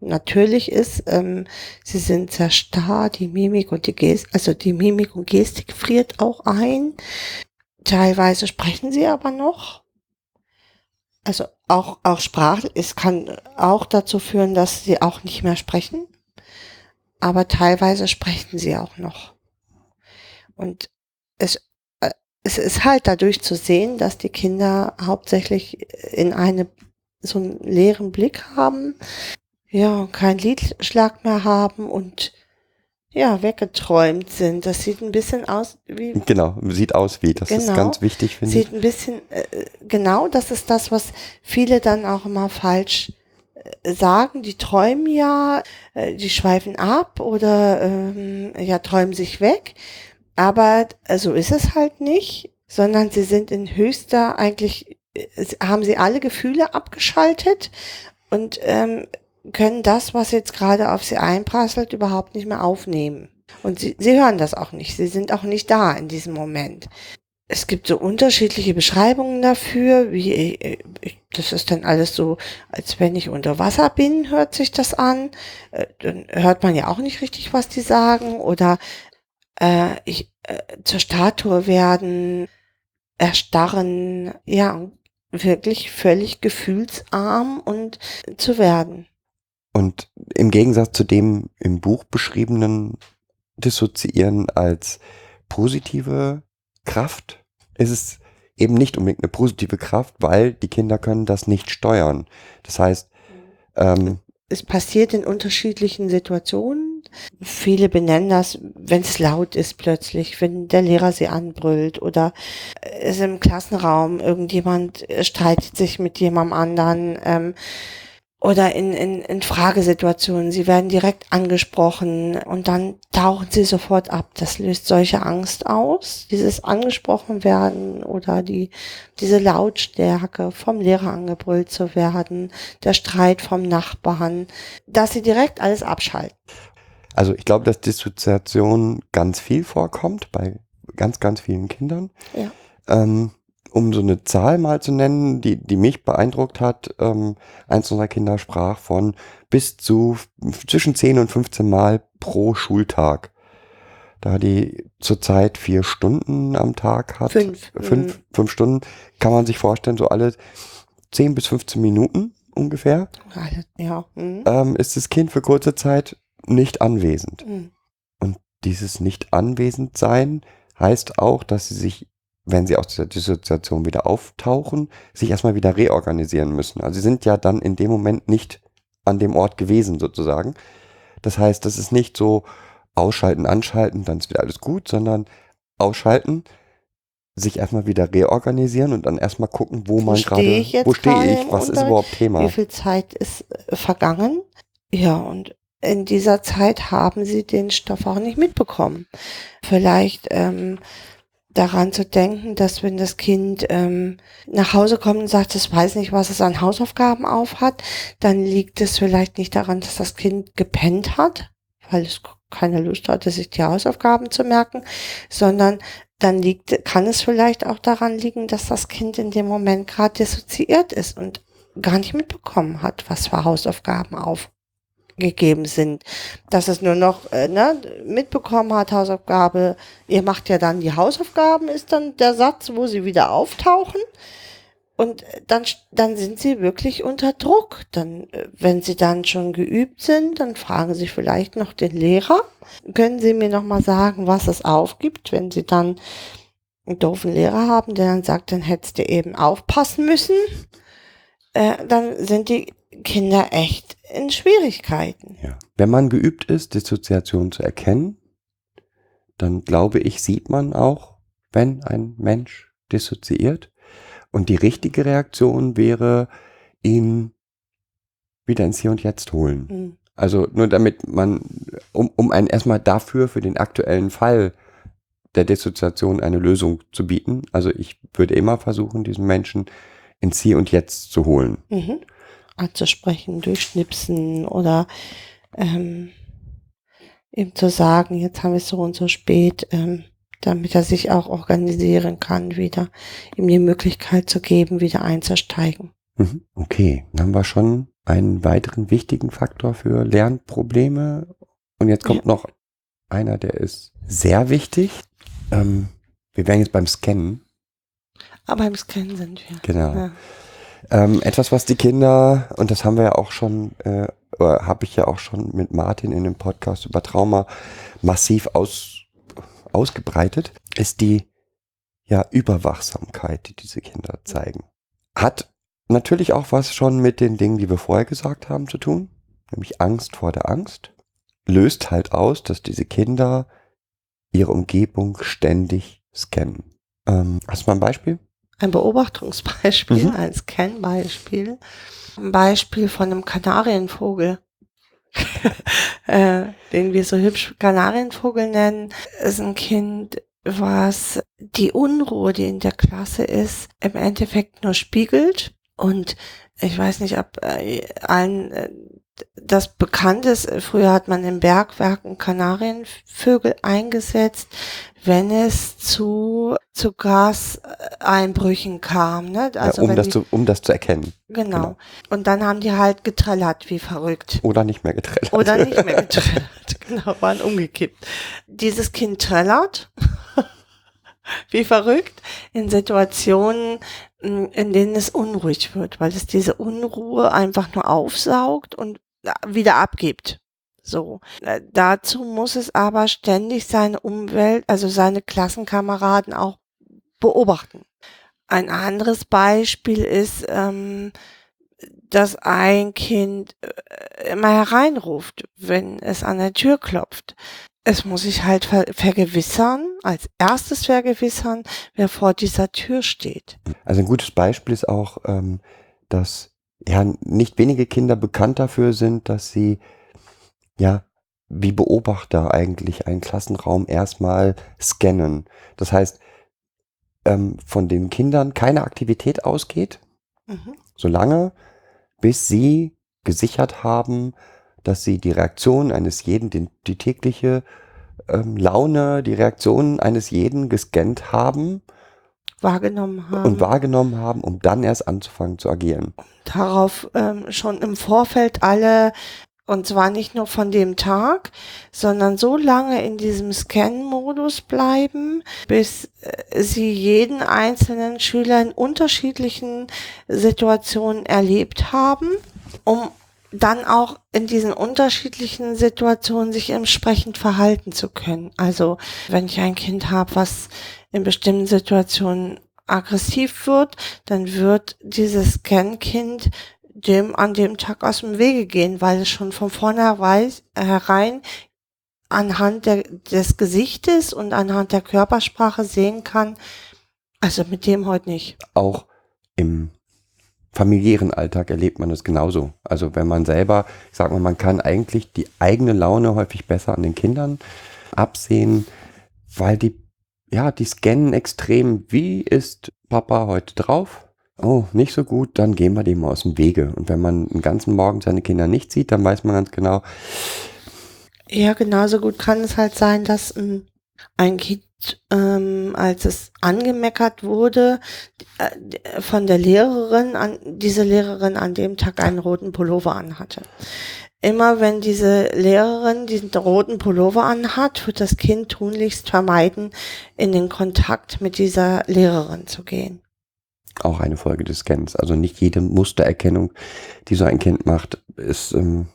[SPEAKER 2] natürlich ist. Ähm, sie sind sehr starr, die Mimik und die Gestik, also die Mimik und Gestik friert auch ein. Teilweise sprechen sie aber noch. Also auch, auch Sprache, es kann auch dazu führen, dass sie auch nicht mehr sprechen. Aber teilweise sprechen sie auch noch. Und es, äh, es ist halt dadurch zu sehen, dass die Kinder hauptsächlich in eine so einen leeren Blick haben, ja, keinen Liedschlag mehr haben und ja, weggeträumt sind. Das sieht ein bisschen aus wie.
[SPEAKER 1] Genau, sieht aus wie. Das genau, ist ganz wichtig, finde ich.
[SPEAKER 2] Sieht ein bisschen, äh, genau, das ist das, was viele dann auch immer falsch äh, sagen. Die träumen ja, äh, die schweifen ab oder ähm, ja, träumen sich weg. Aber äh, so ist es halt nicht, sondern sie sind in höchster eigentlich haben sie alle Gefühle abgeschaltet und ähm, können das, was jetzt gerade auf sie einprasselt, überhaupt nicht mehr aufnehmen. Und sie, sie hören das auch nicht. Sie sind auch nicht da in diesem Moment. Es gibt so unterschiedliche Beschreibungen dafür, wie äh, das ist dann alles so, als wenn ich unter Wasser bin, hört sich das an. Äh, dann hört man ja auch nicht richtig, was die sagen. Oder äh, ich äh, zur Statue werden, erstarren, ja, wirklich völlig gefühlsarm und zu werden.
[SPEAKER 1] Und im Gegensatz zu dem im Buch beschriebenen Dissoziieren als positive Kraft ist es eben nicht unbedingt eine positive Kraft, weil die Kinder können das nicht steuern. Das heißt, ähm,
[SPEAKER 2] es passiert in unterschiedlichen Situationen. Viele benennen das, wenn es laut ist plötzlich, wenn der Lehrer sie anbrüllt oder es im Klassenraum irgendjemand streitet sich mit jemandem anderen. Ähm, oder in, in, in Fragesituationen. Sie werden direkt angesprochen und dann tauchen sie sofort ab. Das löst solche Angst aus, dieses angesprochen werden oder die, diese Lautstärke vom Lehrer angebrüllt zu werden, der Streit vom Nachbarn, dass sie direkt alles abschalten.
[SPEAKER 1] Also ich glaube, dass Dissoziation ganz viel vorkommt bei ganz, ganz vielen Kindern.
[SPEAKER 2] Ja.
[SPEAKER 1] Ähm, um so eine Zahl mal zu nennen, die, die mich beeindruckt hat, ähm, eins unserer Kinder sprach von bis zu zwischen 10 und 15 Mal pro Schultag. Da die zurzeit vier Stunden am Tag hat,
[SPEAKER 2] fünf,
[SPEAKER 1] fünf, mhm. fünf Stunden, kann man sich vorstellen, so alle 10 bis 15 Minuten ungefähr,
[SPEAKER 2] ja. Mhm.
[SPEAKER 1] Ähm, ist das Kind für kurze Zeit nicht anwesend.
[SPEAKER 2] Mhm.
[SPEAKER 1] Und dieses nicht anwesend sein heißt auch, dass sie sich wenn sie aus dieser Dissoziation wieder auftauchen, sich erstmal wieder reorganisieren müssen. Also sie sind ja dann in dem Moment nicht an dem Ort gewesen sozusagen. Das heißt, das ist nicht so ausschalten, anschalten, dann ist wieder alles gut, sondern ausschalten, sich erstmal wieder reorganisieren und dann erstmal gucken, wo,
[SPEAKER 2] Wo
[SPEAKER 1] man
[SPEAKER 2] stehe
[SPEAKER 1] gerade, wo stehe ich, was ist überhaupt Thema.
[SPEAKER 2] Wie viel Zeit ist äh, vergangen? Ja, und in dieser Zeit haben sie den Stoff auch nicht mitbekommen. Vielleicht ähm, daran zu denken, dass wenn das Kind ähm, nach Hause kommt und sagt, es weiß nicht, was es an Hausaufgaben aufhat, dann liegt es vielleicht nicht daran, dass das Kind gepennt hat, weil es keine Lust hatte, sich die Hausaufgaben zu merken, sondern dann liegt, kann es vielleicht auch daran liegen, dass das Kind in dem Moment gerade dissoziiert ist und gar nicht mitbekommen hat, was für Hausaufgaben aufgegeben sind. Dass es nur noch äh, ne, mitbekommen hat, Hausaufgabe, ihr macht ja dann die Hausaufgaben, ist dann der Satz, wo sie wieder auftauchen. Und dann, dann sind sie wirklich unter Druck. Dann, äh, wenn sie dann schon geübt sind, dann fragen sie vielleicht noch den Lehrer. Können Sie mir noch mal sagen, was es aufgibt, wenn Sie dann einen doofen Lehrer haben, der dann sagt, dann hättest du eben aufpassen müssen. Äh, dann sind die Kinder echt in Schwierigkeiten.
[SPEAKER 1] Ja. Wenn man geübt ist, Dissoziation zu erkennen, dann glaube ich, sieht man auch, wenn ein Mensch dissoziiert. Und die richtige Reaktion wäre, ihn wieder ins Hier und Jetzt holen.
[SPEAKER 2] Hm.
[SPEAKER 1] Also nur damit man, um, um einen erstmal dafür, für den aktuellen Fall der Dissoziation eine Lösung zu bieten. Also ich würde immer versuchen, diesen Menschen ins Hier und Jetzt zu holen.
[SPEAKER 2] Mhm. Anzusprechen, durchschnipsen oder ähm, ihm zu sagen, jetzt haben wir es so und so spät, ähm, damit er sich auch organisieren kann, wieder ihm die Möglichkeit zu geben, wieder einzusteigen.
[SPEAKER 1] Mhm. Okay, dann haben wir schon einen weiteren wichtigen Faktor für Lernprobleme. Und jetzt kommt noch einer, der ist sehr wichtig. Ähm, wir wären jetzt beim Scannen.
[SPEAKER 2] Aber im Scan sind wir.
[SPEAKER 1] Genau.
[SPEAKER 2] Ja.
[SPEAKER 1] Ähm, etwas, was die Kinder, und das haben wir ja auch schon, äh, habe ich ja auch schon mit Martin in dem Podcast über Trauma massiv aus, ausgebreitet, ist die ja, Überwachsamkeit, die diese Kinder zeigen. Hat natürlich auch was schon mit den Dingen, die wir vorher gesagt haben, zu tun, nämlich Angst vor der Angst. Löst halt aus, dass diese Kinder ihre Umgebung ständig scannen. Ähm, hast du mal ein Beispiel?
[SPEAKER 2] Ein Beobachtungsbeispiel,
[SPEAKER 1] Mhm.
[SPEAKER 2] ein Scan-Beispiel. Ein Beispiel von einem Kanarienvogel, äh, den wir so hübsch Kanarienvogel nennen, ist ein Kind, was die Unruhe, die in der Klasse ist, im Endeffekt nur spiegelt. Und ich weiß nicht, ob äh, allen äh, das bekannt ist. Früher hat man in Bergwerken Kanarienvögel eingesetzt, wenn es zu, zu Gaseinbrüchen kam. Ne? Also
[SPEAKER 1] ja, um, das
[SPEAKER 2] die,
[SPEAKER 1] zu, um das zu erkennen.
[SPEAKER 2] genau.
[SPEAKER 1] genau.
[SPEAKER 2] Und dann haben die halt getrellert wie verrückt.
[SPEAKER 1] Oder nicht mehr getrennt.
[SPEAKER 2] Oder nicht mehr getrellert. genau, waren umgekippt. Dieses Kind trellert wie verrückt in Situationen, mh, in denen es unruhig wird, weil es diese Unruhe einfach nur aufsaugt und äh, wieder abgibt. So. Äh, Dazu muss es aber ständig seine Umwelt, also seine Klassenkameraden auch beobachten. Ein anderes Beispiel ist, ähm, dass ein Kind äh, immer hereinruft, wenn es an der Tür klopft. Es muss sich halt ver vergewissern, als erstes vergewissern, wer vor dieser Tür steht.
[SPEAKER 1] Also ein gutes Beispiel ist auch, ähm, dass ja nicht wenige Kinder bekannt dafür sind, dass sie ja wie Beobachter eigentlich einen Klassenraum erstmal scannen. Das heißt, ähm, von den Kindern keine Aktivität ausgeht,
[SPEAKER 2] Mhm.
[SPEAKER 1] solange bis sie gesichert haben, dass sie die Reaktion eines jeden, den, die tägliche ähm, Laune, die Reaktion eines jeden gescannt haben
[SPEAKER 2] Wahrgenommen haben.
[SPEAKER 1] und wahrgenommen haben, um dann erst anzufangen zu agieren.
[SPEAKER 2] darauf ähm, schon im Vorfeld alle, und zwar nicht nur von dem Tag, sondern so lange in diesem Scan-Modus bleiben, bis äh, sie jeden einzelnen Schüler in unterschiedlichen Situationen erlebt haben, um dann auch in diesen unterschiedlichen Situationen sich entsprechend verhalten zu können. Also wenn ich ein Kind habe, was in bestimmten Situationen aggressiv wird, dann wird dieses Scan-Kind dem an dem Tag aus dem Wege gehen, weil es schon von vornherein anhand der, des Gesichtes und anhand der Körpersprache sehen kann, Also mit dem heute nicht.
[SPEAKER 1] Auch im familiären Alltag erlebt man das genauso. Also wenn man selber, ich sag mal, man kann eigentlich die eigene Laune häufig besser an den Kindern absehen, weil die, ja, die scannen extrem, wie ist Papa heute drauf? Oh, nicht so gut, dann gehen wir dem mal aus dem Wege. Und wenn man den ganzen Morgen seine Kinder nicht sieht, dann weiß man ganz genau.
[SPEAKER 2] Ja, genauso gut kann es halt sein, dass ähm, ein Kind, ähm, als es angemeckert wurde, äh, von der Lehrerin, an, diese Lehrerin an dem Tag einen roten Pullover anhatte. Immer wenn diese Lehrerin diesen roten Pullover anhat, wird das Kind tunlichst vermeiden, in den Kontakt mit dieser Lehrerin zu gehen
[SPEAKER 1] auch eine Folge des Scans. Also nicht jede Mustererkennung, die so ein Kind macht, ist ähm,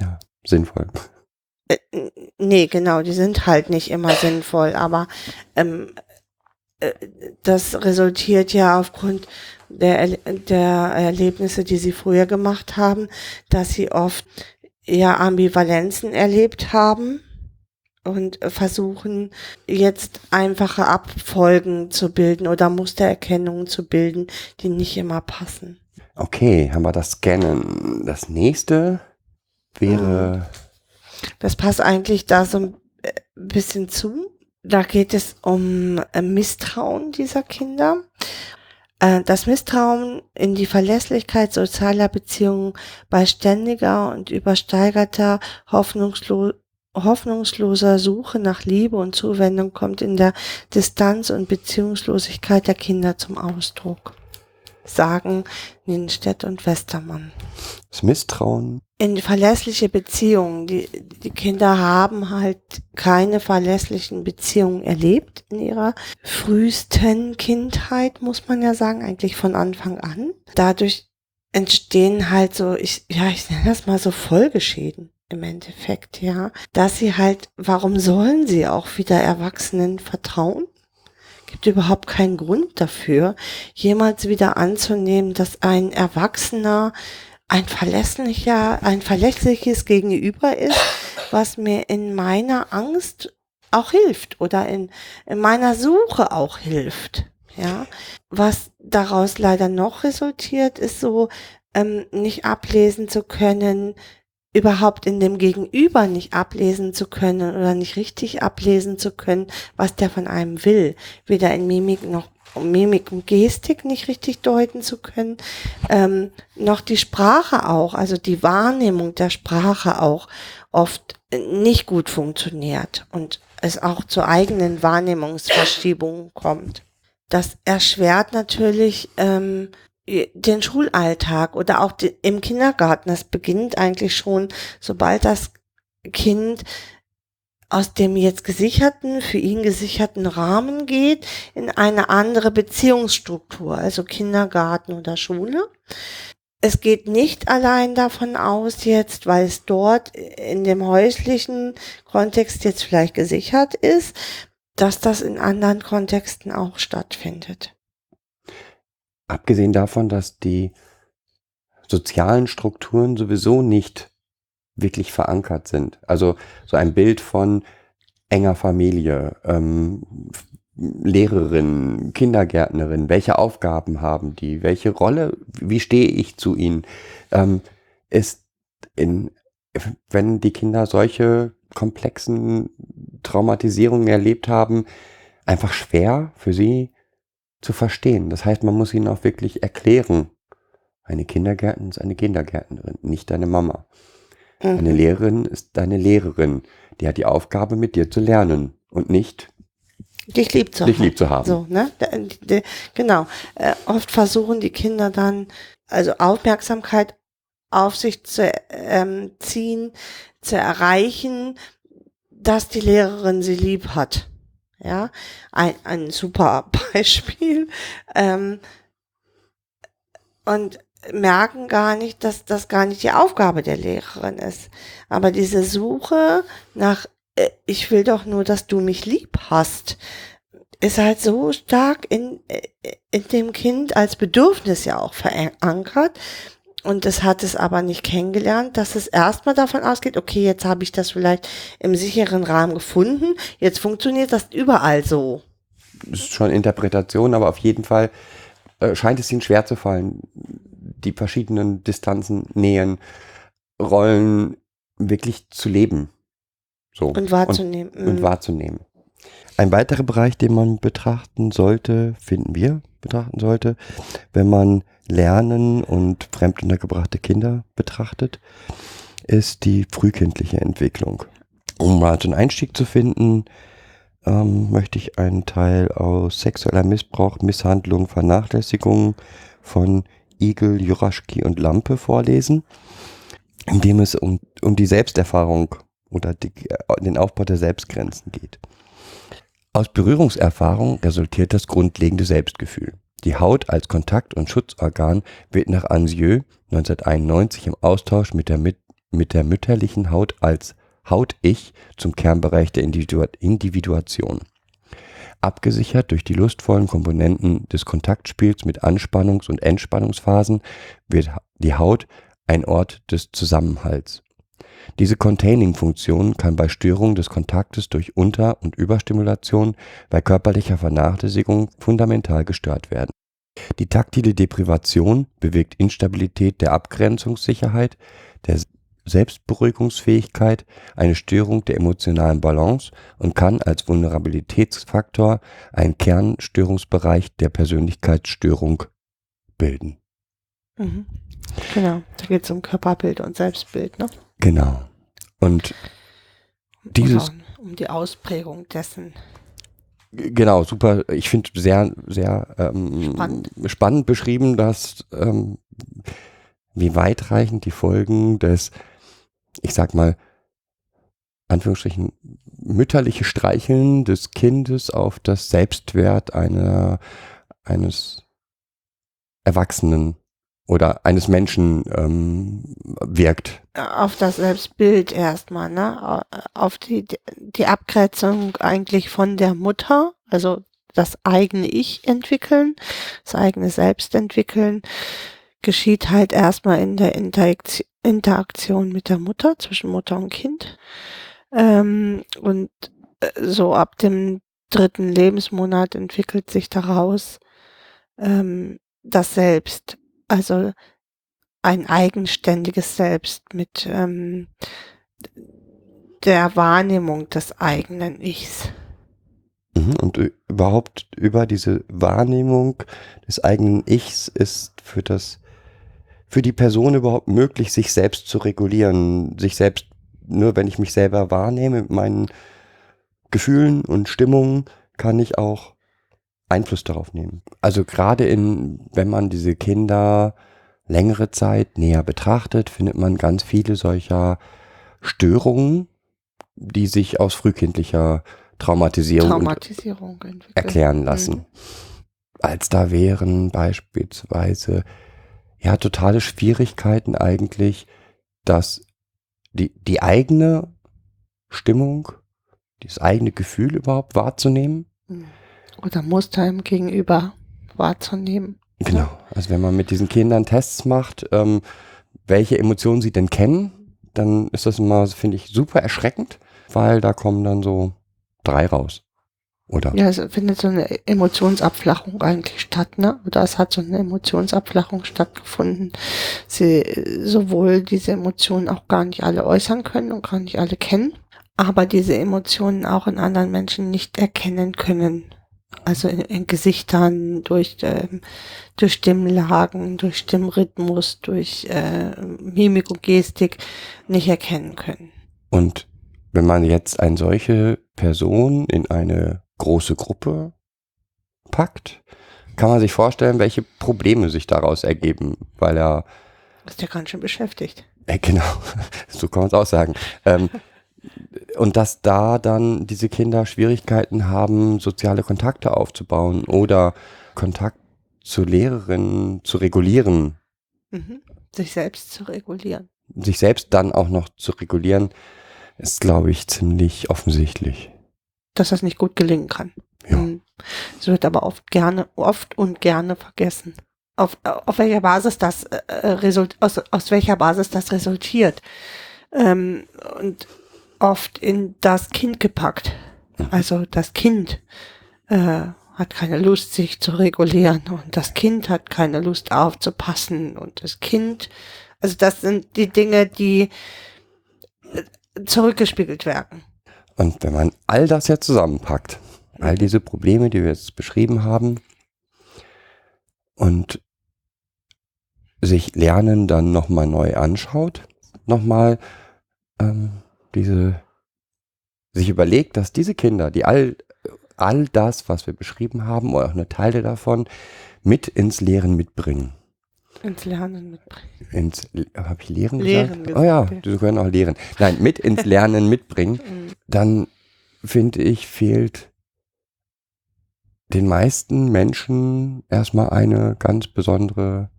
[SPEAKER 1] ja, sinnvoll.
[SPEAKER 2] Äh, nee, genau, die sind halt nicht immer sinnvoll, aber ähm, äh, das resultiert ja aufgrund der, der Erlebnisse, die sie früher gemacht haben, dass sie oft ja Ambivalenzen erlebt haben und versuchen jetzt einfache Abfolgen zu bilden oder Mustererkennungen zu bilden, die nicht immer passen.
[SPEAKER 1] Okay, haben wir das Scannen. Das nächste wäre.
[SPEAKER 2] Das passt eigentlich da so ein bisschen zu. Da geht es um äh, Misstrauen dieser Kinder. Äh, das Misstrauen in die Verlässlichkeit sozialer Beziehungen bei ständiger und übersteigerter Hoffnungslo hoffnungsloser Suche nach Liebe und Zuwendung kommt in der Distanz und Beziehungslosigkeit der Kinder zum Ausdruck. Sagen Nienstedt und Westermann.
[SPEAKER 1] Das Misstrauen.
[SPEAKER 2] In verlässliche Beziehungen. Die, die Kinder haben halt keine verlässlichen Beziehungen erlebt in ihrer frühesten Kindheit, muss man ja sagen, eigentlich von Anfang an. Dadurch entstehen halt so, ich, ja, ich nenne das mal so Folgeschäden im Endeffekt, ja. Dass sie halt, warum sollen sie auch wieder Erwachsenen vertrauen? Gibt überhaupt keinen Grund dafür, jemals wieder anzunehmen, dass ein Erwachsener ein verlässlicher, ein verlässliches Gegenüber ist, was mir in meiner Angst auch hilft oder in, in meiner Suche auch hilft. Ja, was daraus leider noch resultiert, ist so, ähm, nicht ablesen zu können, überhaupt in dem Gegenüber nicht ablesen zu können oder nicht richtig ablesen zu können, was der von einem will. Weder in Mimik noch Mimik und Gestik nicht richtig deuten zu können, ähm, noch die Sprache auch, also die Wahrnehmung der Sprache auch oft nicht gut funktioniert und es auch zu eigenen Wahrnehmungsverschiebungen kommt. Das erschwert natürlich ähm, den Schulalltag oder auch die, im Kindergarten. Das beginnt eigentlich schon, sobald das Kind aus dem jetzt gesicherten, für ihn gesicherten Rahmen geht, in eine andere Beziehungsstruktur, also Kindergarten oder Schule. Es geht nicht allein davon aus jetzt, weil es dort in dem häuslichen Kontext jetzt vielleicht gesichert ist, dass das in anderen Kontexten auch stattfindet.
[SPEAKER 1] Abgesehen davon, dass die sozialen Strukturen sowieso nicht wirklich verankert sind. Also so ein Bild von enger Familie, ähm, Lehrerin, Kindergärtnerin, welche Aufgaben haben die, welche Rolle, wie stehe ich zu ihnen, ähm, ist in, wenn die Kinder solche komplexen Traumatisierungen erlebt haben, einfach schwer für sie zu verstehen. Das heißt, man muss ihnen auch wirklich erklären, eine Kindergärtnerin ist eine Kindergärtnerin, nicht deine Mama. Mhm. Eine Lehrerin ist deine Lehrerin. Die hat die Aufgabe, mit dir zu lernen und nicht
[SPEAKER 2] dich lieb zu
[SPEAKER 1] dich haben. Lieb zu haben.
[SPEAKER 2] So, ne? Genau. Äh, oft versuchen die Kinder dann, also Aufmerksamkeit auf sich zu ähm, ziehen, zu erreichen, dass die Lehrerin sie lieb hat. Ja, ein, ein super Beispiel. Ähm, und merken gar nicht, dass das gar nicht die Aufgabe der Lehrerin ist. Aber diese Suche nach, äh, ich will doch nur, dass du mich lieb hast, ist halt so stark in, äh, in dem Kind als Bedürfnis ja auch verankert, und es hat es aber nicht kennengelernt, dass es erstmal davon ausgeht, okay, jetzt habe ich das vielleicht im sicheren Rahmen gefunden, jetzt funktioniert das überall so.
[SPEAKER 1] ist schon Interpretation, aber auf jeden Fall äh, scheint es ihnen schwer zu fallen, die verschiedenen Distanzen, Nähen, Rollen wirklich zu leben. So.
[SPEAKER 2] Und wahrzunehmen.
[SPEAKER 1] Und, und
[SPEAKER 2] Mhm.
[SPEAKER 1] wahrzunehmen. Ein weiterer Bereich, den man betrachten sollte, finden wir betrachten sollte, wenn man Lernen und fremduntergebrachte Kinder betrachtet, ist die frühkindliche Entwicklung. Um mal so einen Einstieg zu finden, ähm, möchte ich einen Teil aus sexueller Missbrauch, Misshandlung, Vernachlässigung von Igel, Juraschki und Lampe vorlesen, in dem es um, um die Selbsterfahrung oder die, äh, den Aufbau der Selbstgrenzen geht. Aus Berührungserfahrung resultiert das grundlegende Selbstgefühl. Die Haut als Kontakt- und Schutzorgan wird nach Anzieux 1991 im Austausch mit der, mütterlichen Haut als Haut-Ich zum Kernbereich der Individu Individuation. Abgesichert durch die lustvollen Komponenten des Kontaktspiels mit Anspannungs- und Entspannungsphasen wird die Haut ein Ort des Zusammenhalts. Diese Containing-Funktion kann bei Störung des Kontaktes durch Unter- und Überstimulation bei körperlicher Vernachlässigung fundamental gestört werden. Die taktile Deprivation bewirkt Instabilität der Abgrenzungssicherheit, der Selbstberuhigungsfähigkeit, eine Störung der emotionalen Balance und kann als Vulnerabilitätsfaktor einen Kernstörungsbereich der Persönlichkeitsstörung bilden.
[SPEAKER 2] Mhm. Genau, da geht es um Körperbild und Selbstbild, ne?
[SPEAKER 1] Genau. Und Dieses-
[SPEAKER 2] Oder um die Ausprägung dessen.
[SPEAKER 1] Genau, super. Ich finde sehr, sehr ähm,
[SPEAKER 2] Spannend.
[SPEAKER 1] spannend beschrieben, dass ähm, wie weitreichend die Folgen des, ich sag mal, Anführungsstrichen, mütterliche Streicheln des Kindes auf das Selbstwert einer, eines Erwachsenen oder eines Menschen ähm, wirkt.
[SPEAKER 2] Auf das Selbstbild erstmal, ne? Auf die, die Abgrenzung eigentlich von der Mutter, also das eigene Ich entwickeln, das eigene Selbst entwickeln, geschieht halt erstmal in der Interaktion Interaktion mit der Mutter, zwischen Mutter und Kind. Ähm, und äh, so ab dem dritten Lebensmonat entwickelt sich daraus ähm, das Selbst, also ein eigenständiges Selbst mit ähm, der Wahrnehmung des eigenen Ichs.
[SPEAKER 1] Mhm, Und überhaupt über diese Wahrnehmung des eigenen Ichs ist für das, für die Person überhaupt möglich, sich selbst zu regulieren, sich selbst, nur wenn ich mich selber wahrnehme mit meinen Gefühlen und Stimmungen, kann ich auch Einfluss darauf nehmen. Also gerade in, wenn man diese Kinder längere Zeit näher betrachtet, findet man ganz viele solcher Störungen, die sich aus frühkindlicher Traumatisierung
[SPEAKER 2] Traumatisierung
[SPEAKER 1] erklären lassen.
[SPEAKER 2] Mhm.
[SPEAKER 1] Als da wären beispielsweise ja totale Schwierigkeiten eigentlich, dass die, die eigene Stimmung, das eigene Gefühl überhaupt wahrzunehmen.
[SPEAKER 2] Mhm. Oder Muster im Gegenüber wahrzunehmen.
[SPEAKER 1] Genau. Also wenn man mit diesen Kindern Tests macht, ähm, welche Emotionen sie denn kennen, dann ist das immer, finde ich, super erschreckend, weil da kommen dann so drei raus. Oder?
[SPEAKER 2] Ja, es findet so eine Emotionsabflachung eigentlich statt, ne? Oder es hat so eine Emotionsabflachung stattgefunden. Sie äh, sowohl diese Emotionen auch gar nicht alle äußern können und gar nicht alle kennen, aber diese Emotionen auch in anderen Menschen nicht erkennen können. Also in, in Gesichtern, durch, ähm, durch Stimmlagen, durch Stimmrhythmus, durch äh, Mimik und Gestik nicht erkennen können.
[SPEAKER 1] Und wenn man jetzt eine solche Person in eine große Gruppe packt, kann man sich vorstellen, welche Probleme sich daraus ergeben, weil er,
[SPEAKER 2] Ist ja ganz schön beschäftigt.
[SPEAKER 1] äh, genau, so kann man es auch sagen, ähm, und dass da dann diese Kinder Schwierigkeiten haben, soziale Kontakte aufzubauen oder Kontakt zu Lehrerinnen zu regulieren,
[SPEAKER 2] Mhm. Sich selbst zu regulieren.
[SPEAKER 1] sich selbst dann auch noch zu regulieren, ist, glaube ich, ziemlich offensichtlich.
[SPEAKER 2] dass das nicht gut gelingen kann.
[SPEAKER 1] Ja.
[SPEAKER 2] Mhm. Es wird aber oft gerne, oft und gerne vergessen. Auf, auf welcher Basis das äh, äh, result, aus, aus welcher Basis das resultiert. Ähm, und oft in das Kind gepackt. Also das Kind äh, hat keine Lust, sich zu regulieren und das Kind hat keine Lust aufzupassen und das Kind, also das sind die Dinge, die äh, zurückgespiegelt werden.
[SPEAKER 1] Und wenn man all das jetzt zusammenpackt, all diese Probleme, die wir jetzt beschrieben haben, und sich Lernen dann nochmal neu anschaut, nochmal ähm, diese, sich überlegt, dass diese Kinder, die all, all das, was wir beschrieben haben, oder auch eine Teile davon, mit ins Lehren mitbringen.
[SPEAKER 2] Ins Lernen mitbringen.
[SPEAKER 1] Ins, habe ich Lehren,
[SPEAKER 2] Lehren
[SPEAKER 1] gesagt? Oh ja,
[SPEAKER 2] gesagt, ja.
[SPEAKER 1] du können auch Lehren. Nein, mit ins Lernen mitbringen,
[SPEAKER 2] Mhm.
[SPEAKER 1] dann finde ich, fehlt den meisten Menschen erstmal eine ganz besondere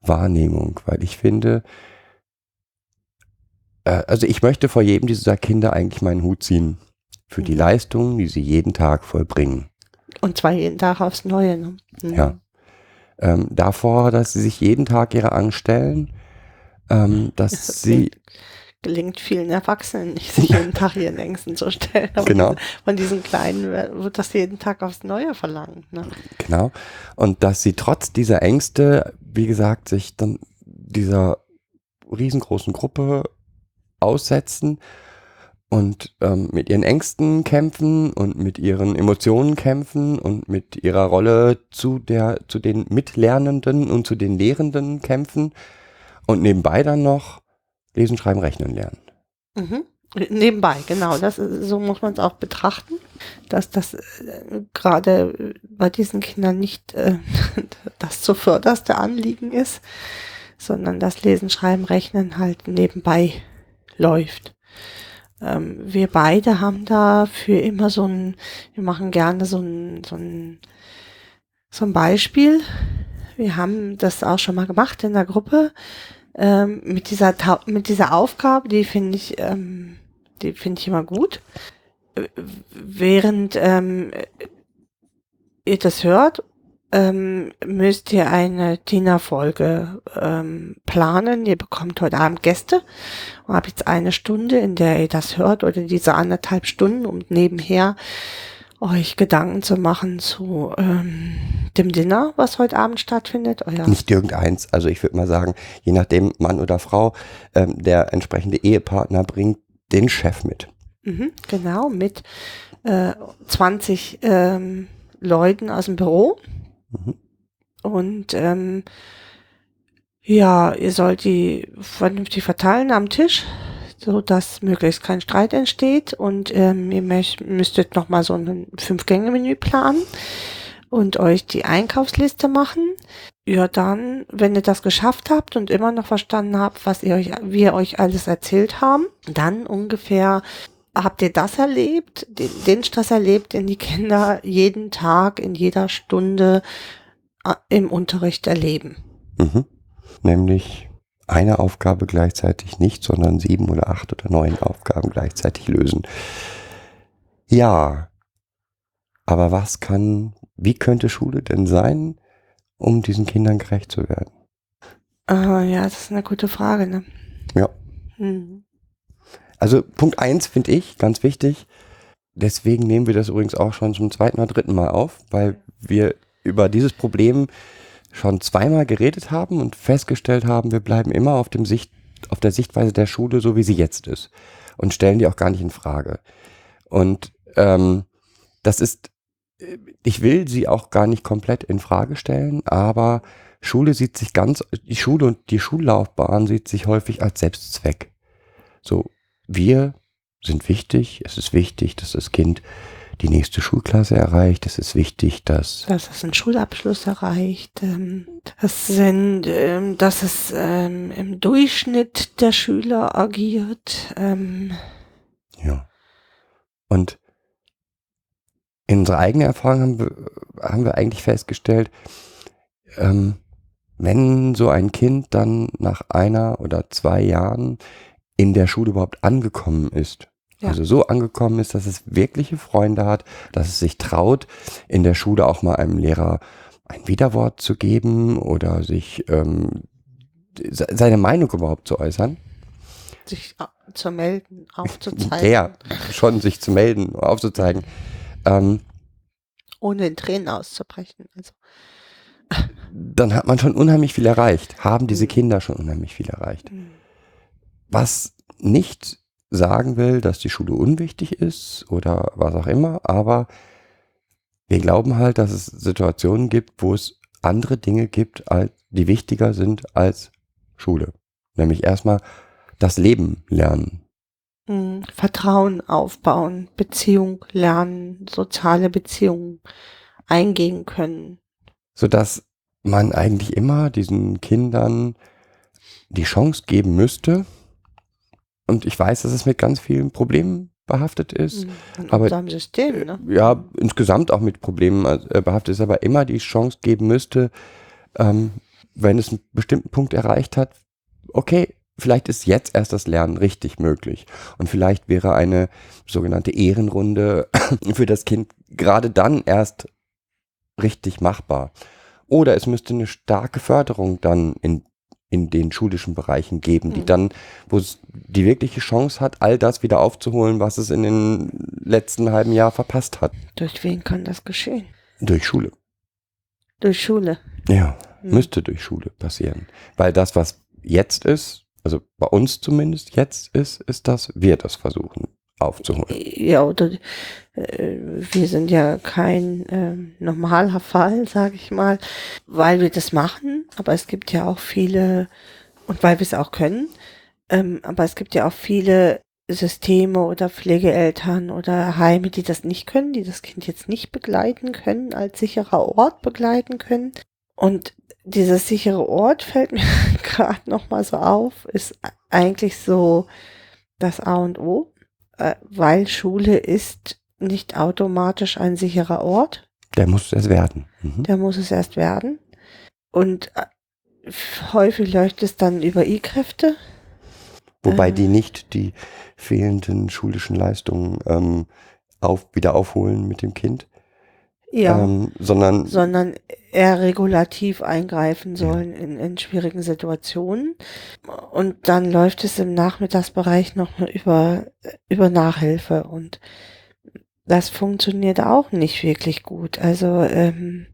[SPEAKER 1] Wahrnehmung, weil ich finde, äh, also ich möchte vor jedem dieser Kinder eigentlich meinen Hut ziehen für die
[SPEAKER 2] Mhm.
[SPEAKER 1] Leistungen, die sie jeden Tag vollbringen.
[SPEAKER 2] Und zwar jeden Tag aufs Neue. Ne? Mhm.
[SPEAKER 1] Ja. Ähm, davor, dass sie sich jeden Tag ihre Angst stellen, ähm, dass
[SPEAKER 2] Das
[SPEAKER 1] sie,
[SPEAKER 2] gelingt, gelingt vielen Erwachsenen nicht, sich jeden Tag ihren Ängsten zu stellen. Aber
[SPEAKER 1] Genau.
[SPEAKER 2] Von diesen Kleinen wird das jeden Tag aufs Neue verlangt. Ne?
[SPEAKER 1] genau, und dass sie trotz dieser Ängste, wie gesagt, sich dann dieser riesengroßen Gruppe aussetzen und ähm, mit ihren Ängsten kämpfen und mit ihren Emotionen kämpfen und mit ihrer Rolle zu der, zu den Mitlernenden und zu den Lehrenden kämpfen und nebenbei dann noch lesen, schreiben, rechnen lernen.
[SPEAKER 2] Mhm. Nebenbei, genau. Das so muss man es auch betrachten, dass das äh, gerade bei diesen Kindern nicht äh, das zuvörderste Anliegen ist, sondern das Lesen, Schreiben, Rechnen halt nebenbei läuft. Ähm, wir beide haben dafür immer so ein, wir machen gerne so ein, so ein, so ein Beispiel. Wir haben das auch schon mal gemacht in der Gruppe ähm, mit dieser mit dieser Aufgabe, die finde ich, ähm, die finde ich immer gut. Äh, Während ähm, ihr das hört, ähm, müsst ihr eine DINA-Folge ähm, planen. Ihr bekommt heute Abend Gäste und habt jetzt eine Stunde, in der ihr das hört oder diese anderthalb Stunden, um nebenher euch Gedanken zu machen zu ähm, dem Dinner, was heute Abend stattfindet. Euer
[SPEAKER 1] Nicht irgendeins. Also ich würde mal sagen, je nachdem Mann oder Frau, ähm, der entsprechende Ehepartner bringt den Chef mit.
[SPEAKER 2] Mhm, genau, mit äh, 20 ähm, Leuten aus dem Büro.
[SPEAKER 1] Mhm.
[SPEAKER 2] Und ähm, ja, ihr sollt die vernünftig verteilen am Tisch, so dass möglichst kein Streit entsteht. Und ähm, ihr möcht, müsstet noch mal so ein Fünf-Gänge-Menü planen und euch die Einkaufsliste machen. Ja, dann, wenn ihr das geschafft habt und immer noch verstanden habt, was ihr euch, wir euch alles erzählt haben, dann ungefähr habt ihr das erlebt, den, den Stress erlebt, den die Kinder jeden Tag, in jeder Stunde äh, im Unterricht erleben.
[SPEAKER 1] Mhm. Nämlich eine Aufgabe gleichzeitig nicht, sondern sieben oder acht oder neun Aufgaben gleichzeitig lösen. Ja, aber was kann, wie könnte Schule denn sein, um diesen Kindern gerecht zu werden?
[SPEAKER 2] Ah, ja, das ist eine gute Frage, ne?
[SPEAKER 1] Ja.
[SPEAKER 2] Hm.
[SPEAKER 1] Also Punkt eins finde ich ganz wichtig. Deswegen nehmen wir das übrigens auch schon zum zweiten oder dritten Mal auf, weil wir über dieses Problem schon zweimal geredet haben und festgestellt haben, wir bleiben immer auf dem Sicht, auf der Sichtweise der Schule, so wie sie jetzt ist und stellen die auch gar nicht in Frage. Und ähm, das ist, äh, ich will sie auch gar nicht komplett in Frage stellen, aber Schule sieht sich ganz, die Schule und die Schullaufbahn sieht sich häufig als Selbstzweck. So, wir sind wichtig, es ist wichtig, dass das Kind die nächste Schulklasse erreicht, es ist wichtig, dass
[SPEAKER 2] Dass es einen Schulabschluss erreicht, ähm, das sind, ähm, dass es ähm, im Durchschnitt der Schüler agiert.
[SPEAKER 1] Ja. Und in unserer eigenen Erfahrung haben wir, haben wir eigentlich festgestellt, wenn so ein Kind dann nach einer oder zwei Jahren in der Schule überhaupt angekommen ist,
[SPEAKER 2] Ja.
[SPEAKER 1] also so angekommen ist, dass es wirkliche Freunde hat, dass es sich traut, in der Schule auch mal einem Lehrer ein Widerwort zu geben oder sich ähm, se- seine Meinung überhaupt zu äußern,
[SPEAKER 2] sich au- zu melden, aufzuzeigen.
[SPEAKER 1] ja, schon sich zu melden, aufzuzeigen. Ähm,
[SPEAKER 2] ohne in Tränen auszubrechen. Also,
[SPEAKER 1] Dann hat man schon unheimlich viel erreicht, haben diese
[SPEAKER 2] Mhm.
[SPEAKER 1] Kinder schon unheimlich viel erreicht. Was nicht sagen will, dass die Schule unwichtig ist oder was auch immer, aber wir glauben halt, dass es Situationen gibt, wo es andere Dinge gibt, die wichtiger sind als Schule. Nämlich erstmal das Leben lernen.
[SPEAKER 2] mh, Vertrauen aufbauen, Beziehung lernen, soziale Beziehungen eingehen können.
[SPEAKER 1] sodass man eigentlich immer diesen Kindern die Chance geben müsste. Und ich weiß, dass es mit ganz vielen Problemen behaftet ist.
[SPEAKER 2] Mhm. In
[SPEAKER 1] aber-
[SPEAKER 2] System, ne?
[SPEAKER 1] Ja, insgesamt auch mit Problemen äh, behaftet ist, aber immer die Chance geben müsste, ähm, wenn es einen bestimmten Punkt erreicht hat, okay, vielleicht ist jetzt erst das Lernen richtig möglich. Und vielleicht wäre eine sogenannte Ehrenrunde für das Kind gerade dann erst richtig machbar. Oder es müsste eine starke Förderung dann in, in den schulischen Bereichen geben, die
[SPEAKER 2] Mhm.
[SPEAKER 1] dann, wo es die wirkliche Chance hat, all das wieder aufzuholen, was es in den letzten halben Jahr verpasst hat.
[SPEAKER 2] Durch wen kann das geschehen?
[SPEAKER 1] Durch Schule.
[SPEAKER 2] Durch Schule.
[SPEAKER 1] Ja,
[SPEAKER 2] Mhm.
[SPEAKER 1] müsste durch Schule passieren. Weil das, was jetzt ist, also bei uns zumindest jetzt ist, ist, dass wir das versuchen aufzuholen.
[SPEAKER 2] Ja, oder äh, wir sind ja kein ähm, normaler Fall, sage ich mal, weil wir das machen, aber es gibt ja auch viele, und weil wir es auch können, ähm, aber es gibt ja auch viele Systeme oder Pflegeeltern oder Heime, die das nicht können, die das Kind jetzt nicht begleiten können, als sicherer Ort begleiten können. Und dieser sichere Ort fällt mir gerade nochmal so auf, ist eigentlich so das A und O äh, weil Schule ist nicht automatisch ein sicherer Ort.
[SPEAKER 1] Der muss es werden. Mhm.
[SPEAKER 2] Der muss es erst werden. Und äh, häufig läuft es dann über I-Kräfte.
[SPEAKER 1] Wobei
[SPEAKER 2] äh.
[SPEAKER 1] die nicht die fehlenden schulischen Leistungen ähm, auf, wieder aufholen mit dem Kind,
[SPEAKER 2] Ja.
[SPEAKER 1] ähm, sondern
[SPEAKER 2] sondern eher regulativ eingreifen sollen in, in schwierigen Situationen. Und dann läuft es im Nachmittagsbereich noch über, über Nachhilfe und das funktioniert auch nicht wirklich gut. Also, ähm,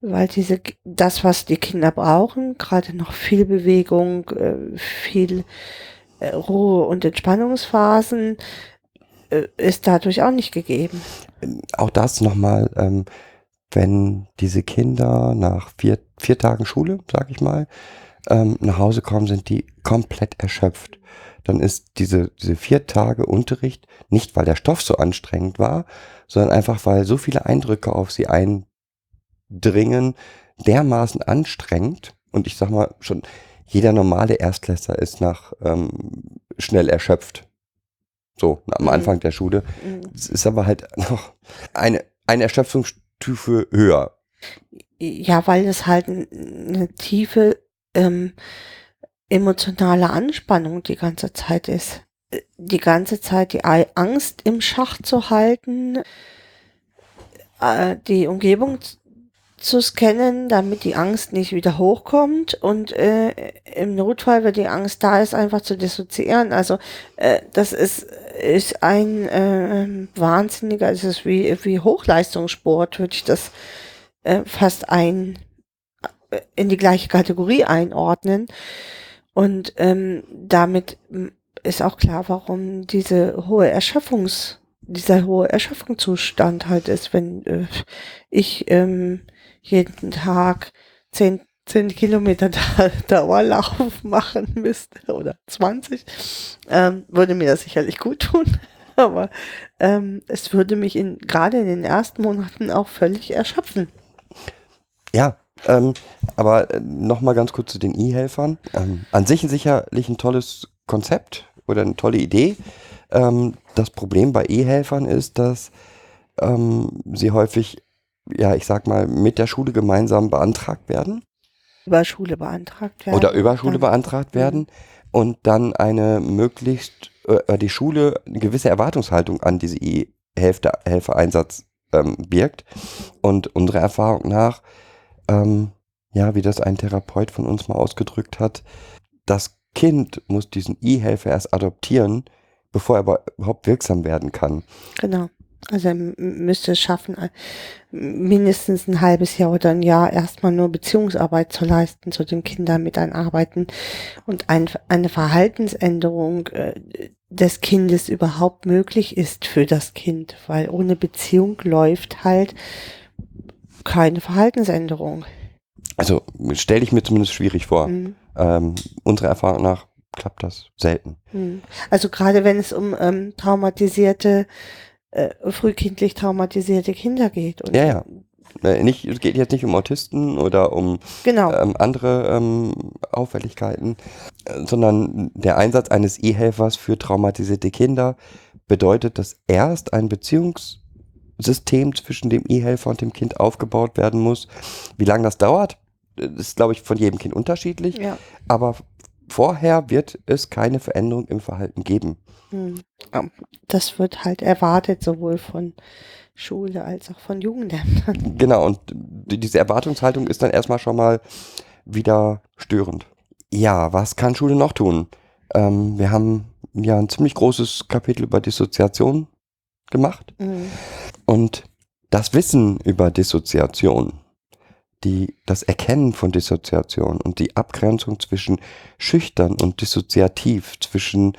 [SPEAKER 2] weil diese, das, was die Kinder brauchen, gerade noch viel Bewegung, äh, viel äh, Ruhe und Entspannungsphasen, ist dadurch auch nicht gegeben.
[SPEAKER 1] auch das nochmal, ähm, wenn diese Kinder nach vier, vier Tagen Schule, sag ich mal, ähm, nach Hause kommen, sind die komplett erschöpft. Dann ist diese, diese vier Tage Unterricht nicht, weil der Stoff so anstrengend war, sondern einfach, weil so viele Eindrücke auf sie eindringen, dermaßen anstrengend. Und ich sag mal schon, jeder normale Erstklässler ist nach ähm, schnell erschöpft. So, am
[SPEAKER 2] Mhm.
[SPEAKER 1] Anfang der Schule.
[SPEAKER 2] Mhm.
[SPEAKER 1] Es ist aber halt noch eine, eine Erschöpfungsstufe höher.
[SPEAKER 2] Ja, weil es halt eine tiefe ähm, emotionale Anspannung die ganze Zeit ist. Äh, Die ganze Zeit die Angst im Schach zu halten, äh, die Umgebung z- zu scannen, damit die Angst nicht wieder hochkommt und äh, im Notfall, wenn die Angst da ist, einfach zu dissoziieren. Also äh, das ist, ist ein äh, wahnsinniger, es ist wie, wie Hochleistungssport, würde ich das äh, fast ein äh, in die gleiche Kategorie einordnen. Und ähm, damit m, ist auch klar, warum diese hohe Erschöpfungs, dieser hohe Erschöpfungszustand halt ist, wenn äh, ich ähm, jeden Tag zehn, zehn Kilometer Da- Dauerlauf machen müsste oder 20, ähm, würde mir das sicherlich gut tun. Aber ähm, es würde mich in, gerade in den ersten Monaten auch völlig erschöpfen.
[SPEAKER 1] Ja, ähm, aber nochmal ganz kurz zu den E-Helfern. Ähm, an sich sicherlich ein tolles Konzept oder eine tolle Idee. Ähm, das Problem bei E-Helfern ist, dass ähm, sie häufig, ja, ich sag mal, mit der Schule gemeinsam beantragt werden
[SPEAKER 2] Über Schule beantragt werden.
[SPEAKER 1] oder über Schule
[SPEAKER 2] Dann-
[SPEAKER 1] beantragt werden und dann eine möglichst, äh, die Schule eine gewisse Erwartungshaltung an diese E-Helfereinsatz ähm, birgt. Und unserer Erfahrung nach, ähm, ja, wie das ein Therapeut von uns mal ausgedrückt hat, das Kind muss diesen E-Helfer erst adoptieren, bevor er überhaupt wirksam werden kann.
[SPEAKER 2] Genau. Also er müsste es schaffen, mindestens ein halbes Jahr oder ein Jahr erstmal nur Beziehungsarbeit zu leisten zu den Kindern mit einarbeiten und ein, eine Verhaltensänderung äh, des Kindes überhaupt möglich ist für das Kind, weil ohne Beziehung läuft halt keine Verhaltensänderung.
[SPEAKER 1] Also stelle ich mir zumindest schwierig vor.
[SPEAKER 2] Mhm.
[SPEAKER 1] Ähm, unserer Erfahrung nach klappt das selten.
[SPEAKER 2] Hm. Also gerade wenn es um ähm, traumatisierte, äh, frühkindlich traumatisierte Kinder geht. Und,
[SPEAKER 1] Ja, ja. Äh, nicht, es geht jetzt nicht um Autisten oder um
[SPEAKER 2] Genau.
[SPEAKER 1] ähm, andere ähm, Auffälligkeiten, sondern der Einsatz eines E-Helfers für traumatisierte Kinder bedeutet, dass erst ein Beziehungssystem zwischen dem E-Helfer und dem Kind aufgebaut werden muss. Wie lange das dauert, äh, ist, glaube ich, von jedem Kind unterschiedlich.
[SPEAKER 2] ja.
[SPEAKER 1] Aber vorher wird es keine Veränderung im Verhalten geben.
[SPEAKER 2] Hm. Das wird halt erwartet, sowohl von Schule als auch von Jugendämtern.
[SPEAKER 1] Genau, und die- diese Erwartungshaltung ist dann erstmal schon mal wieder störend. Ja, was kann Schule noch tun? Ähm, wir haben ja ein ziemlich großes Kapitel über Dissoziation gemacht
[SPEAKER 2] Hm.
[SPEAKER 1] und das Wissen über Dissoziation, die, das Erkennen von Dissoziation und die Abgrenzung zwischen schüchtern und dissoziativ, zwischen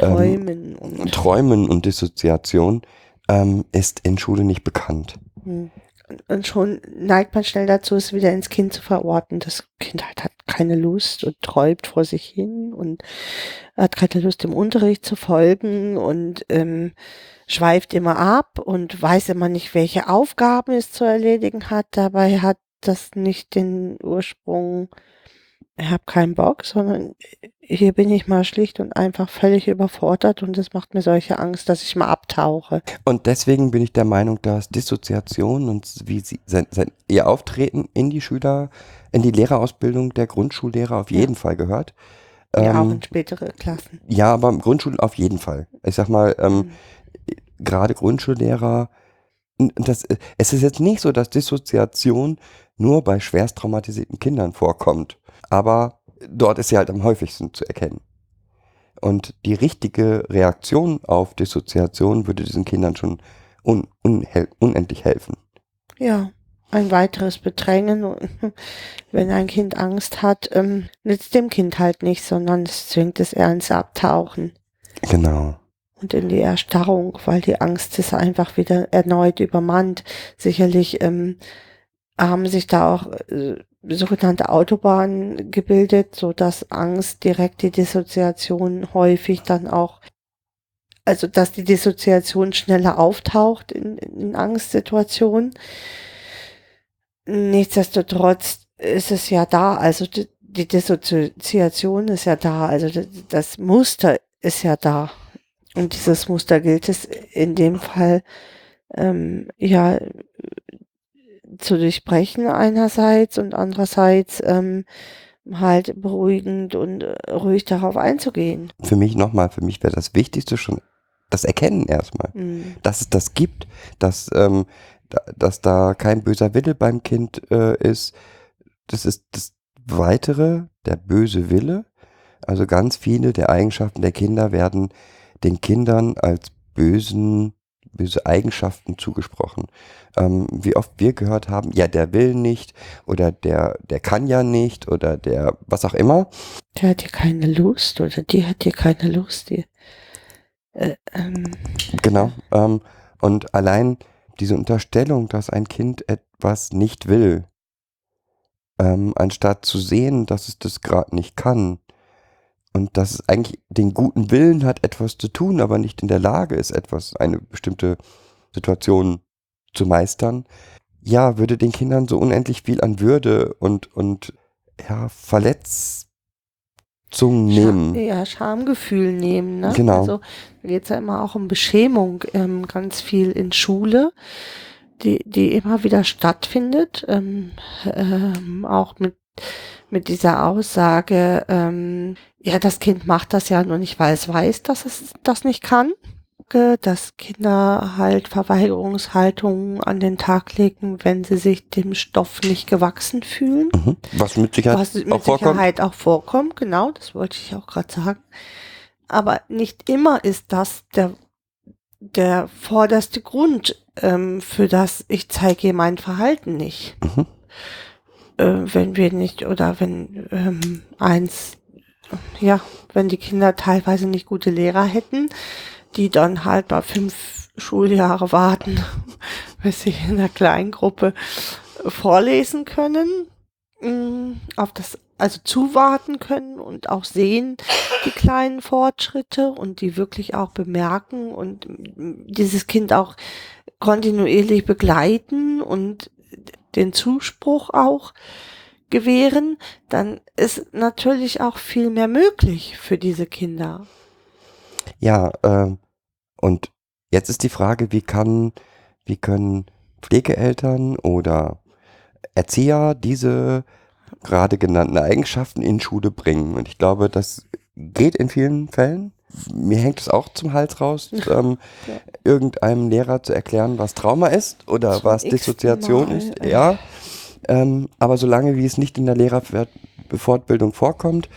[SPEAKER 1] ähm,
[SPEAKER 2] Träumen und,
[SPEAKER 1] Träumen und Dissoziation, ähm, ist in Schule nicht bekannt.
[SPEAKER 2] hm. Und- schon neigt man schnell dazu, es wieder ins Kind zu verorten. Das Kind halt hat keine Lust und träumt vor sich hin und hat keine Lust im Unterricht zu folgen und ähm, schweift immer ab und weiß immer nicht, welche Aufgaben es zu erledigen hat. Dabei hat das nicht den Ursprung, ich habe keinen Bock, sondern hier bin ich mal schlicht und einfach völlig überfordert und das macht mir solche Angst, dass ich mal abtauche.
[SPEAKER 1] Und deswegen bin ich der Meinung, dass Dissoziation und wie sie sein, sein, ihr Auftreten in die Schüler, in die Lehrerausbildung der Grundschullehrer auf
[SPEAKER 2] Ja.
[SPEAKER 1] jeden Fall gehört.
[SPEAKER 2] Ja, auch
[SPEAKER 1] Ähm,
[SPEAKER 2] in spätere Klassen.
[SPEAKER 1] ja, aber im Grundschulen auf jeden Fall. Ich sag mal, ähm,
[SPEAKER 2] Mhm.
[SPEAKER 1] gerade Grundschullehrer, das, äh, es ist jetzt nicht so, dass Dissoziation nur bei schwerst traumatisierten Kindern vorkommt, aber dort ist sie halt am häufigsten zu erkennen. Und die richtige Reaktion auf Dissoziation würde diesen Kindern schon un, unendlich helfen.
[SPEAKER 2] Ja, ein weiteres Bedrängen. Wenn ein Kind Angst hat, ähm, nützt dem Kind halt nicht, sondern es zwingt es eher ins Abtauchen
[SPEAKER 1] Genau.
[SPEAKER 2] und in die Erstarrung, weil die Angst es einfach wieder erneut übermannt. Sicherlich ähm, haben sich da auch äh, sogenannte Autobahnen gebildet, so dass Angst direkt die Dissoziation häufig dann auch also dass die Dissoziation schneller auftaucht in, in Angstsituationen. Nichtsdestotrotz ist es ja da, also die, die Dissoziation ist ja da, also das, das Muster ist ja da. Und dieses Muster gilt es in dem Fall ähm, ja zu durchbrechen einerseits und andererseits ähm, halt beruhigend und äh, ruhig darauf einzugehen.
[SPEAKER 1] Für mich nochmal, für mich wäre das Wichtigste schon das Erkennen erstmal.
[SPEAKER 2] Mhm.
[SPEAKER 1] dass es das gibt, dass, ähm, da, dass da kein böser Wille beim Kind äh, ist. Das ist das Weitere, der böse Wille. Also ganz viele der Eigenschaften der Kinder werden den Kindern als bösen, böse Eigenschaften zugesprochen. Ähm, wie oft wir gehört haben, ja, der will nicht oder der, der kann ja nicht oder der was auch immer.
[SPEAKER 2] Der hat hier keine Lust oder die hat hier keine Lust. Die, äh, ähm,
[SPEAKER 1] Genau. Ähm, und allein diese Unterstellung, dass ein Kind etwas nicht will, ähm, anstatt zu sehen, dass es das gerade nicht kann und dass es eigentlich den guten Willen hat, etwas zu tun, aber nicht in der Lage ist, etwas, eine bestimmte Situation zu meistern, ja, würde den Kindern so unendlich viel an Würde und, und ja, Verletzung nehmen.
[SPEAKER 2] Ja, Schamgefühl nehmen. Ne?
[SPEAKER 1] Genau.
[SPEAKER 2] Also da geht es ja immer auch um Beschämung, ähm, ganz viel in Schule, die, die immer wieder stattfindet. Ähm, ähm, auch mit, mit dieser Aussage, ähm, ja, das Kind macht das ja nur nicht, weil es weiß, dass es das nicht kann. Dass Kinder halt Verweigerungshaltungen an den Tag legen, wenn sie sich dem Stoff nicht gewachsen fühlen.
[SPEAKER 1] Mhm. Was mit Sicherheit
[SPEAKER 2] Was mit
[SPEAKER 1] auch vorkommt.
[SPEAKER 2] Sicherheit auch vorkommt, genau, das wollte ich auch gerade sagen. Aber nicht immer ist das der, der vorderste Grund ähm, für das, ich zeige ihr mein Verhalten nicht.
[SPEAKER 1] Mhm.
[SPEAKER 2] Äh, wenn wir nicht, oder wenn ähm, eins, ja, wenn die Kinder teilweise nicht gute Lehrer hätten, die dann halt bei fünf Schuljahre warten, bis sie in der Kleingruppe vorlesen können, mh, auf das, also zuwarten können und auch sehen die kleinen Fortschritte und die wirklich auch bemerken und mh, dieses Kind auch kontinuierlich begleiten und den Zuspruch auch gewähren, dann ist natürlich auch viel mehr möglich für diese Kinder.
[SPEAKER 1] Ja, ähm, und jetzt ist die Frage, wie kann, wie können Pflegeeltern oder Erzieher diese gerade genannten Eigenschaften in Schule bringen? Und ich glaube, das geht in vielen Fällen. Mir hängt es auch zum Hals raus, ähm,
[SPEAKER 2] Ja.
[SPEAKER 1] irgendeinem Lehrer zu erklären, was Trauma ist oder
[SPEAKER 2] Zum
[SPEAKER 1] was Dissoziation ist.
[SPEAKER 2] äh.
[SPEAKER 1] Ja, ähm, aber solange wie es nicht in der Lehrerfortbildung vorkommt,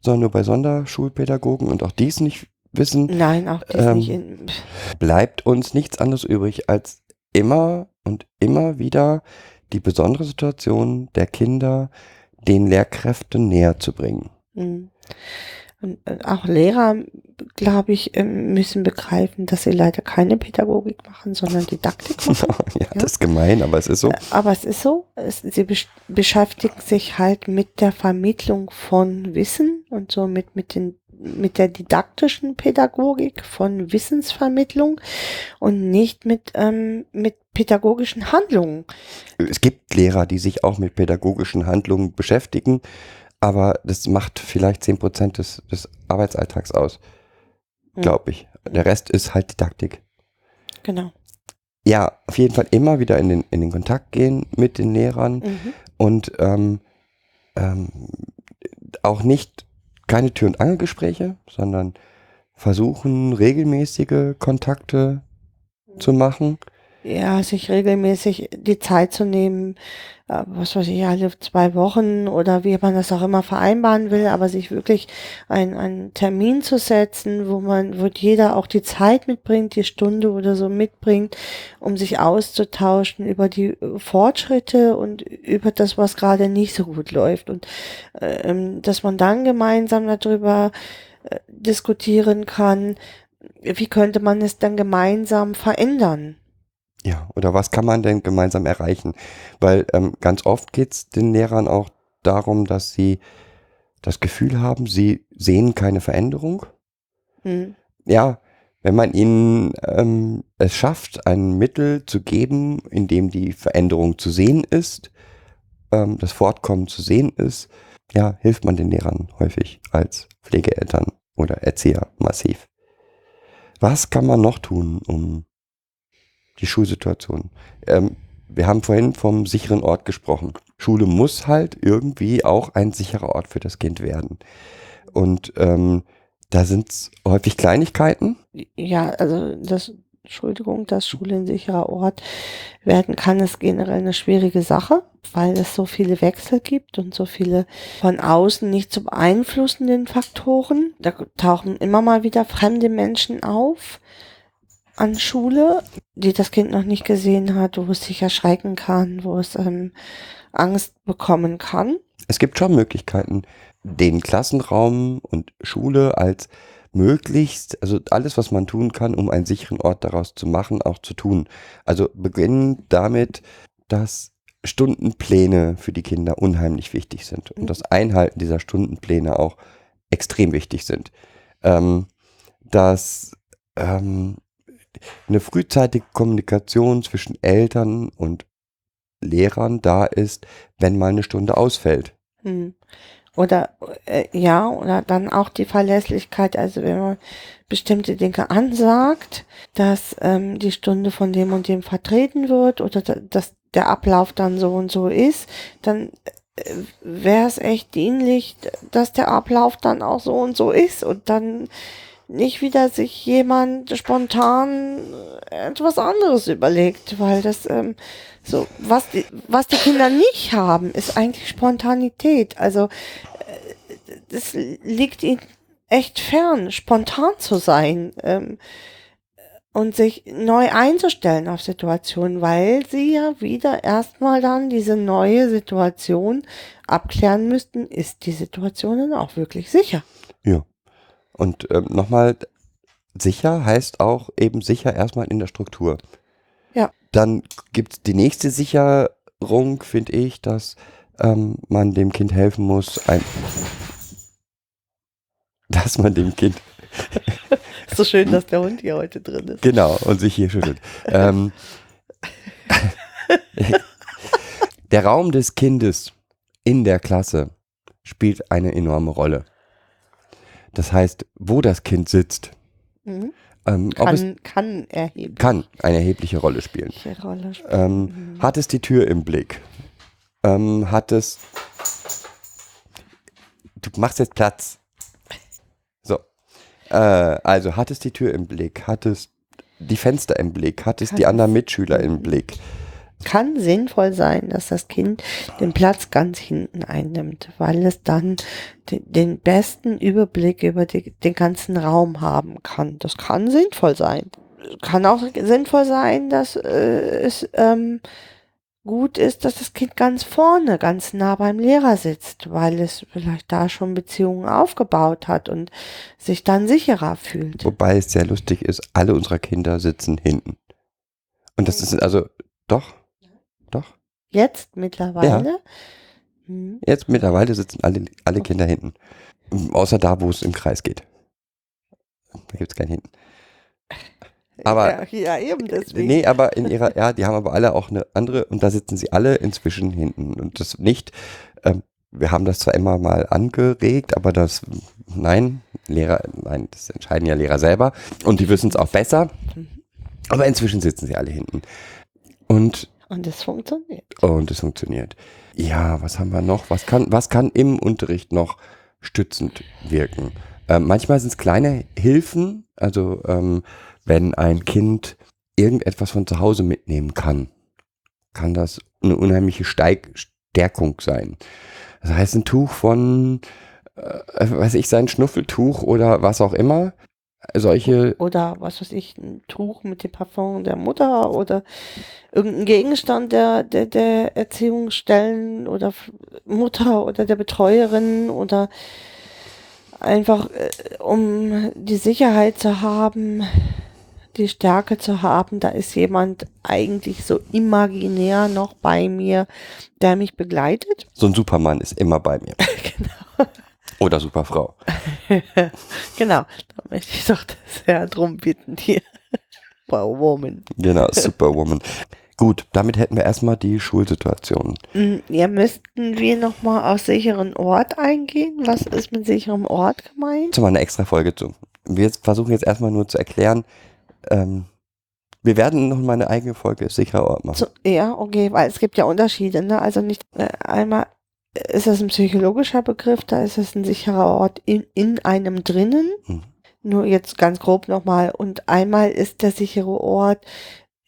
[SPEAKER 1] sondern nur bei Sonderschulpädagogen und auch dies nicht wissen,
[SPEAKER 2] Nein, auch das
[SPEAKER 1] Ähm,
[SPEAKER 2] nicht
[SPEAKER 1] bleibt uns nichts anderes übrig, als immer und immer wieder die besondere Situation der Kinder den Lehrkräften näher zu bringen.
[SPEAKER 2] Mhm. Und äh, auch Lehrer, glaube ich, ähm, müssen begreifen, dass sie leider keine Pädagogik machen, sondern Didaktik machen.
[SPEAKER 1] ja, das ist gemein, aber es ist so.
[SPEAKER 2] Äh, Aber es ist so, sie besch beschäftigen sich halt mit der Vermittlung von Wissen und somit mit den mit der didaktischen Pädagogik von Wissensvermittlung und nicht mit, ähm, mit pädagogischen Handlungen.
[SPEAKER 1] Es gibt Lehrer, die sich auch mit pädagogischen Handlungen beschäftigen, aber das macht vielleicht 10% des, des Arbeitsalltags aus,
[SPEAKER 2] Mhm.
[SPEAKER 1] glaube ich. Der Rest ist halt Didaktik.
[SPEAKER 2] Genau.
[SPEAKER 1] Ja, auf jeden Fall immer wieder in den, in den Kontakt gehen mit den Lehrern.
[SPEAKER 2] Mhm.
[SPEAKER 1] und ähm, ähm, auch nicht keine Tür- und Angelgespräche, sondern versuchen regelmäßige Kontakte zu machen.
[SPEAKER 2] Ja, sich regelmäßig die Zeit zu nehmen, äh, was weiß ich, alle zwei Wochen oder wie man das auch immer vereinbaren will, aber sich wirklich ein- einen Termin zu setzen, wo man, wo jeder auch die Zeit mitbringt, die Stunde oder so mitbringt, um sich auszutauschen über die äh, Fortschritte und über das, was gerade nicht so gut läuft und äh, ähm, dass man dann gemeinsam darüber äh, diskutieren kann, wie könnte man es dann gemeinsam verändern.
[SPEAKER 1] Ja, oder was kann man denn gemeinsam erreichen? Weil ähm, ganz oft geht es den Lehrern auch darum, dass sie das Gefühl haben, sie sehen keine Veränderung.
[SPEAKER 2] Hm.
[SPEAKER 1] Ja, wenn man ihnen ähm, es schafft, ein Mittel zu geben, in dem die Veränderung zu sehen ist, ähm, das Fortkommen zu sehen ist, ja, hilft man den Lehrern häufig als Pflegeeltern oder Erzieher massiv. Was kann man noch tun, um die Schulsituation? Ähm, wir haben vorhin vom sicheren Ort gesprochen. Schule muss halt irgendwie auch ein sicherer Ort für das Kind werden. Und ähm, da sind häufig Kleinigkeiten.
[SPEAKER 2] Ja, also das, Entschuldigung, dass Schule ein sicherer Ort werden kann, ist generell eine schwierige Sache, weil es so viele Wechsel gibt und so viele von außen nicht zu beeinflussenden Faktoren. Da tauchen immer mal wieder fremde Menschen auf an Schule, die das Kind noch nicht gesehen hat, wo es sich erschrecken kann, wo es ähm, Angst bekommen kann.
[SPEAKER 1] Es gibt schon Möglichkeiten, den Klassenraum und Schule als möglichst, also alles, was man tun kann, um einen sicheren Ort daraus zu machen, auch zu tun. Also beginnen damit, dass Stundenpläne für die Kinder unheimlich wichtig sind und das Einhalten dieser Stundenpläne auch extrem wichtig sind. Ähm, dass ähm, eine frühzeitige Kommunikation zwischen Eltern und Lehrern da ist, wenn mal eine Stunde ausfällt.
[SPEAKER 2] Hm. Oder äh, ja, oder dann auch die Verlässlichkeit, also wenn man bestimmte Dinge ansagt, dass ähm, die Stunde von dem und dem vertreten wird oder da, dass der Ablauf dann so und so ist, dann äh, wäre es echt dienlich, dass der Ablauf dann auch so und so ist und dann nicht wieder sich jemand spontan etwas anderes überlegt, weil das ähm, so was die was die Kinder nicht haben, ist eigentlich Spontanität. Also äh, es liegt ihnen echt fern, spontan zu sein. Ähm, und sich neu einzustellen auf Situationen, weil sie ja wieder erstmal dann diese neue Situation abklären müssten, ist die Situation dann auch wirklich sicher.
[SPEAKER 1] Ja. Und ähm, nochmal, sicher heißt auch eben sicher erstmal in der Struktur.
[SPEAKER 2] Ja.
[SPEAKER 1] Dann gibt es die nächste Sicherung, finde ich, dass ähm, man dem Kind helfen muss, ein, dass man dem Kind
[SPEAKER 2] So schön, dass der Hund hier heute drin ist.
[SPEAKER 1] Genau, und sich hier schüttelt. ähm, der Raum des Kindes in der Klasse spielt eine enorme Rolle. Das heißt, wo das Kind sitzt,
[SPEAKER 2] Mhm.
[SPEAKER 1] ähm,
[SPEAKER 2] Kann, kann erhebliche
[SPEAKER 1] kann eine erhebliche Rolle spielen.
[SPEAKER 2] Rolle spielen.
[SPEAKER 1] Ähm, Hat es die Tür im Blick? Ähm, hat es. Du machst jetzt Platz. So. Äh, also hat es die Tür im Blick? Hat es die Fenster im Blick? Hat es
[SPEAKER 2] Kann
[SPEAKER 1] die anderen Mitschüler im Blick?
[SPEAKER 2] Kann sinnvoll sein, dass das Kind den Platz ganz hinten einnimmt, weil es dann de den besten Überblick über die, den ganzen Raum haben kann. Das kann sinnvoll sein. Kann auch sinnvoll sein, dass äh, es ähm, gut ist, dass das Kind ganz vorne, ganz nah beim Lehrer sitzt, weil es vielleicht da schon Beziehungen aufgebaut hat und sich dann sicherer fühlt.
[SPEAKER 1] Wobei es sehr lustig ist, alle unserer Kinder sitzen hinten. Und das ist also, doch, doch.
[SPEAKER 2] Jetzt mittlerweile. Hm.
[SPEAKER 1] Jetzt mittlerweile sitzen alle, alle Kinder hinten. Außer da, wo es im Kreis geht. Da gibt es kein Hinten. Aber
[SPEAKER 2] ja, ja, eben deswegen.
[SPEAKER 1] Nee, aber in ihrer, ja, die haben aber alle auch eine andere und da sitzen sie alle inzwischen hinten. Und das nicht, ähm, wir haben das zwar immer mal angeregt, aber das, nein, Lehrer, nein, das entscheiden ja Lehrer selber und die wissen es auch besser. Aber inzwischen sitzen sie alle hinten. Und,
[SPEAKER 2] Und es funktioniert.
[SPEAKER 1] und es funktioniert. Ja, was haben wir noch? Was kann, was kann im Unterricht noch stützend wirken? Ähm, manchmal sind es kleine Hilfen, also ähm, wenn ein Kind irgendetwas von zu Hause mitnehmen kann, kann das eine unheimliche Steig Stärkung sein. Das heißt, ein Tuch von, äh, weiß ich, sein Schnuffeltuch oder was auch immer. Solche,
[SPEAKER 2] Oder was weiß ich, ein Tuch mit dem Parfum der Mutter oder irgendein Gegenstand der, der, der Erziehungsstellen oder Mutter oder der Betreuerin oder einfach äh, um die Sicherheit zu haben, die Stärke zu haben, da ist jemand eigentlich so imaginär noch bei mir, der mich begleitet.
[SPEAKER 1] so ein Supermann ist immer bei mir.
[SPEAKER 2] genau.
[SPEAKER 1] Oder Superfrau.
[SPEAKER 2] genau, da möchte ich doch sehr drum bitten hier. Wow, Woman.
[SPEAKER 1] Genau, Superwoman. Gut, damit hätten wir erstmal die Schulsituation.
[SPEAKER 2] Mm, Ja, müssten wir nochmal auf sicheren Ort eingehen? Was ist mit sicherem Ort gemeint?
[SPEAKER 1] Zu mal eine extra Folge zu. Wir versuchen jetzt erstmal nur zu erklären, ähm, wir werden noch mal eine eigene Folge sicherer Ort machen.
[SPEAKER 2] So, ja, okay, weil es gibt ja Unterschiede, ne? Also nicht äh, einmal ist das ein psychologischer Begriff, da ist es ein sicherer Ort in, in einem drinnen.
[SPEAKER 1] Mhm.
[SPEAKER 2] Nur jetzt ganz grob nochmal. Und einmal ist der sichere Ort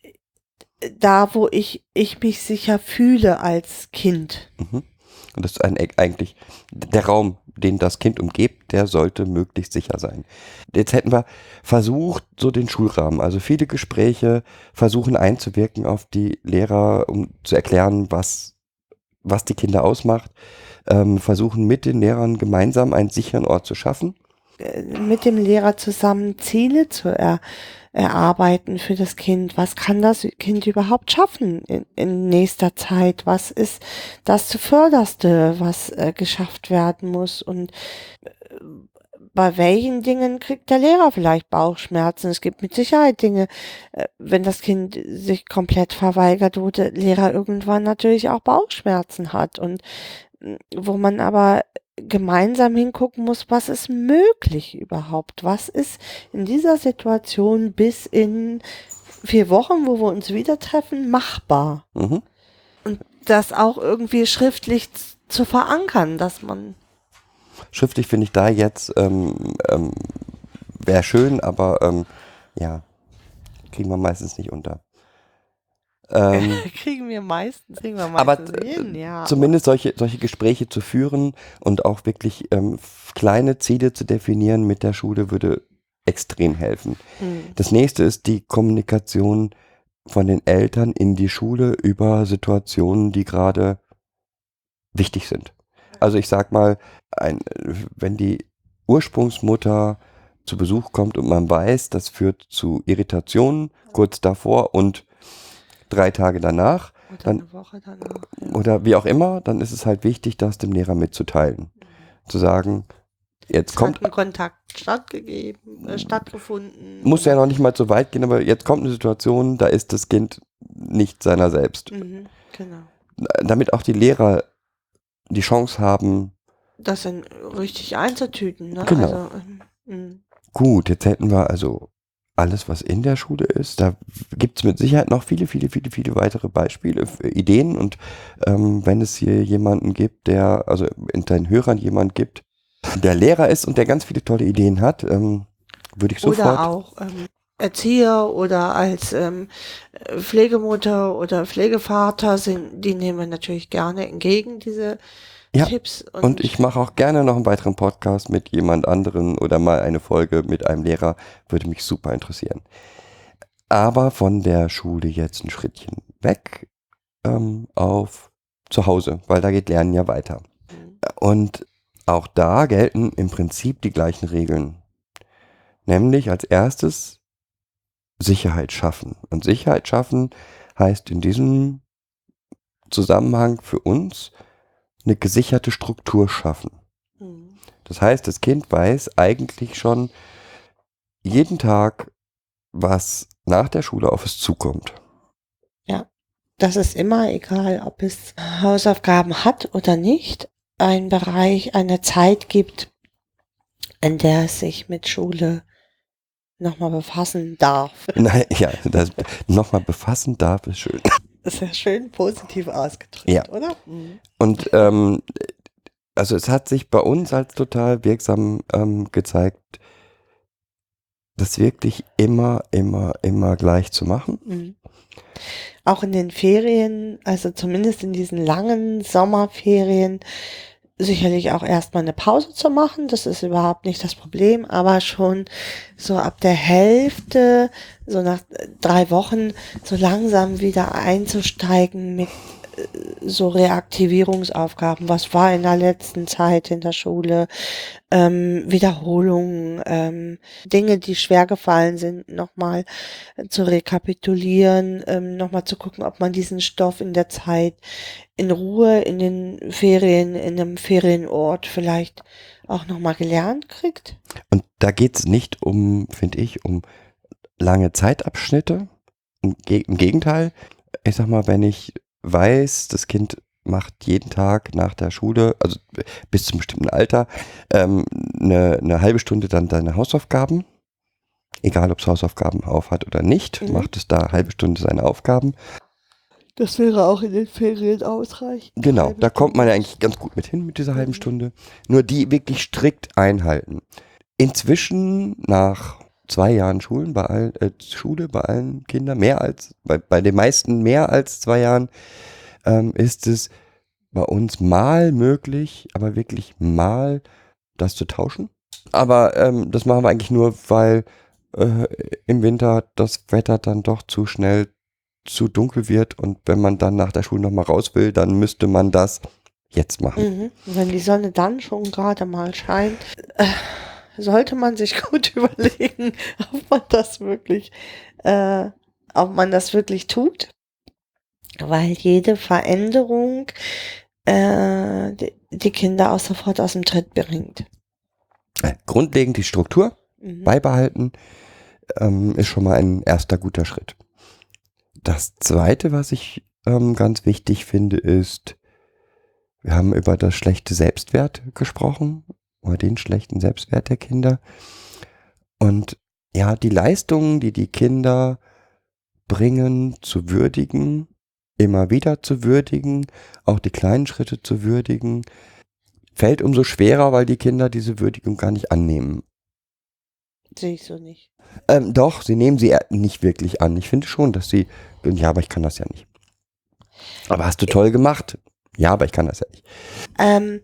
[SPEAKER 2] äh, da, wo ich, ich mich sicher fühle als Kind.
[SPEAKER 1] Mhm. Und das ist ein, eigentlich der Raum, den das Kind umgibt, der sollte möglichst sicher sein. Jetzt hätten wir versucht, so den Schulrahmen, also viele Gespräche versuchen einzuwirken auf die Lehrer, um zu erklären, was, was die Kinder ausmacht, ähm, versuchen mit den Lehrern gemeinsam einen sicheren Ort zu schaffen.
[SPEAKER 2] äh, mit dem Lehrer zusammen Ziele zu er, erarbeiten für das Kind. Was kann das Kind überhaupt schaffen in, in nächster Zeit? Was ist das zuvörderste, was äh, geschafft werden muss? Und äh, bei welchen Dingen kriegt der Lehrer vielleicht Bauchschmerzen? Es gibt mit Sicherheit Dinge, äh, wenn das Kind sich komplett verweigert, wo der Lehrer irgendwann natürlich auch Bauchschmerzen hat und mh, wo man aber gemeinsam hingucken muss, was ist möglich überhaupt? Was ist in dieser Situation bis in vier Wochen, wo wir uns wieder treffen, machbar?
[SPEAKER 1] Mhm.
[SPEAKER 2] Das auch irgendwie schriftlich zu verankern, dass man
[SPEAKER 1] Schriftlich finde ich da jetzt ähm, ähm, wäre schön, aber ähm, ja, kriegen wir meistens nicht unter. Ähm,
[SPEAKER 2] kriegen wir meistens, kriegen wir
[SPEAKER 1] aber
[SPEAKER 2] meistens
[SPEAKER 1] äh,
[SPEAKER 2] hin, ja.
[SPEAKER 1] zumindest solche, solche Gespräche zu führen und auch wirklich ähm, kleine Ziele zu definieren mit der Schule würde extrem helfen.
[SPEAKER 2] Hm.
[SPEAKER 1] Das nächste ist die Kommunikation von den Eltern in die Schule über Situationen, die gerade wichtig sind. Also ich sag mal, ein, wenn die Ursprungsmutter zu Besuch kommt und man weiß, das führt zu Irritationen kurz davor und drei Tage danach
[SPEAKER 2] Oder
[SPEAKER 1] Dann-
[SPEAKER 2] eine Woche danach. Ja.
[SPEAKER 1] oder wie auch immer, dann ist es halt wichtig, das dem Lehrer mitzuteilen. Zu sagen, jetzt
[SPEAKER 2] Es
[SPEAKER 1] kommt
[SPEAKER 2] hat ein Kontakt stattgegeben, äh, stattgefunden.
[SPEAKER 1] muss ja noch nicht mal so weit gehen, aber jetzt kommt eine Situation, da ist das Kind nicht seiner selbst.
[SPEAKER 2] Mhm, genau.
[SPEAKER 1] Damit auch die Lehrer die Chance haben,
[SPEAKER 2] Das dann richtig einzutüten. Ne?
[SPEAKER 1] Genau.
[SPEAKER 2] Also, ähm, mh.
[SPEAKER 1] gut, jetzt hätten wir also alles, was in der Schule ist. Da gibt es mit Sicherheit noch viele, viele, viele, viele weitere Beispiele, f- Ideen. Und ähm, wenn es hier jemanden gibt, der, also in deinen Hörern jemand gibt, der Lehrer ist und der ganz viele tolle Ideen hat, ähm, würde ich sofort.
[SPEAKER 2] Oder auch ähm, Erzieher oder als ähm, äh, Pflegemutter oder Pflegevater sind, die nehmen wir natürlich gerne entgegen, diese
[SPEAKER 1] Ja,
[SPEAKER 2] Tipps.
[SPEAKER 1] Und ich mache auch gerne noch einen weiteren Podcast mit jemand anderen oder mal eine Folge mit einem Lehrer. Würde mich super interessieren. Aber von der Schule jetzt ein Schrittchen weg ähm, auf zu Hause, weil da geht Lernen ja weiter. Und auch da gelten im Prinzip die gleichen Regeln. Nämlich als erstes Sicherheit schaffen. Und Sicherheit schaffen heißt in diesem Zusammenhang für uns eine gesicherte Struktur schaffen.
[SPEAKER 2] Mhm.
[SPEAKER 1] Das heißt, das Kind weiß eigentlich schon jeden Tag, was nach der Schule auf es zukommt.
[SPEAKER 2] Das ist immer egal, ob es Hausaufgaben hat oder nicht, ein Bereich, eine Zeit gibt, in der es sich mit Schule nochmal befassen darf.
[SPEAKER 1] Nein, ja, das nochmal befassen darf, ist schön.
[SPEAKER 2] Das ist ja schön positiv ausgedrückt,
[SPEAKER 1] Ja.
[SPEAKER 2] oder? Mhm.
[SPEAKER 1] Und ähm, also es hat sich bei uns als total wirksam ähm, gezeigt, das wirklich immer, immer, immer gleich zu machen.
[SPEAKER 2] Mhm. Auch in den Ferien, also zumindest in diesen langen Sommerferien, sicherlich auch erstmal eine Pause zu machen. Das ist überhaupt nicht das Problem, aber schon so ab der Hälfte, so nach drei Wochen, so langsam wieder einzusteigen mit so Reaktivierungsaufgaben. Was war in der letzten Zeit in der Schule? Ähm, Wiederholungen, ähm, Dinge, die schwer gefallen sind, nochmal zu rekapitulieren, ähm, nochmal zu gucken, ob man diesen Stoff in der Zeit in Ruhe in den Ferien, in einem Ferienort vielleicht auch nochmal gelernt kriegt.
[SPEAKER 1] Und da geht es nicht um, finde ich, um lange Zeitabschnitte. Im, Ge Im Gegenteil, ich sag mal, wenn ich weiß, das Kind macht jeden Tag nach der Schule, also bis zum bestimmten Alter, ähm, eine, eine halbe Stunde dann seine Hausaufgaben. Egal, ob es Hausaufgaben auf hat oder nicht,
[SPEAKER 2] Mhm.
[SPEAKER 1] macht es da eine halbe Stunde seine Aufgaben.
[SPEAKER 2] Das wäre auch in den Ferien ausreichend.
[SPEAKER 1] Genau, da kommt man ja eigentlich ganz gut mit hin mit dieser halben
[SPEAKER 2] Mhm.
[SPEAKER 1] Stunde. Nur die wirklich strikt einhalten. Inzwischen nach zwei Jahren Schulen bei allen, äh, Schule bei allen Kindern, mehr als, bei, bei den meisten mehr als zwei Jahren, ähm, ist es bei uns mal möglich, aber wirklich mal das zu tauschen. Aber ähm, das machen wir eigentlich nur, weil äh, im Winter das Wetter dann doch zu schnell zu dunkel wird und wenn man dann nach der Schule nochmal raus will, dann müsste man das jetzt machen.
[SPEAKER 2] Mhm. Wenn die Sonne dann schon gerade mal scheint, äh, sollte man sich gut überlegen, ob man das wirklich, äh, ob man das wirklich tut. Weil jede Veränderung äh, die, Kinder auch sofort aus dem Tritt bringt.
[SPEAKER 1] Äh, Grundlegend die Struktur
[SPEAKER 2] Mhm.
[SPEAKER 1] beibehalten ähm, ist schon mal ein erster guter Schritt. Das zweite, was ich ähm, ganz wichtig finde, ist, wir haben über das schlechte Selbstwert gesprochen, oder den schlechten Selbstwert der Kinder. Und ja, die Leistungen, die die Kinder bringen, zu würdigen, immer wieder zu würdigen, auch die kleinen Schritte zu würdigen, fällt umso schwerer, weil die Kinder diese Würdigung gar nicht annehmen.
[SPEAKER 2] Sehe ich so nicht.
[SPEAKER 1] Ähm, doch, sie nehmen sie nicht wirklich an. Ich finde schon, dass sie, ja, aber ich kann das ja nicht. Aber hast du toll gemacht. Ja, aber ich kann das ja nicht.
[SPEAKER 2] Ähm,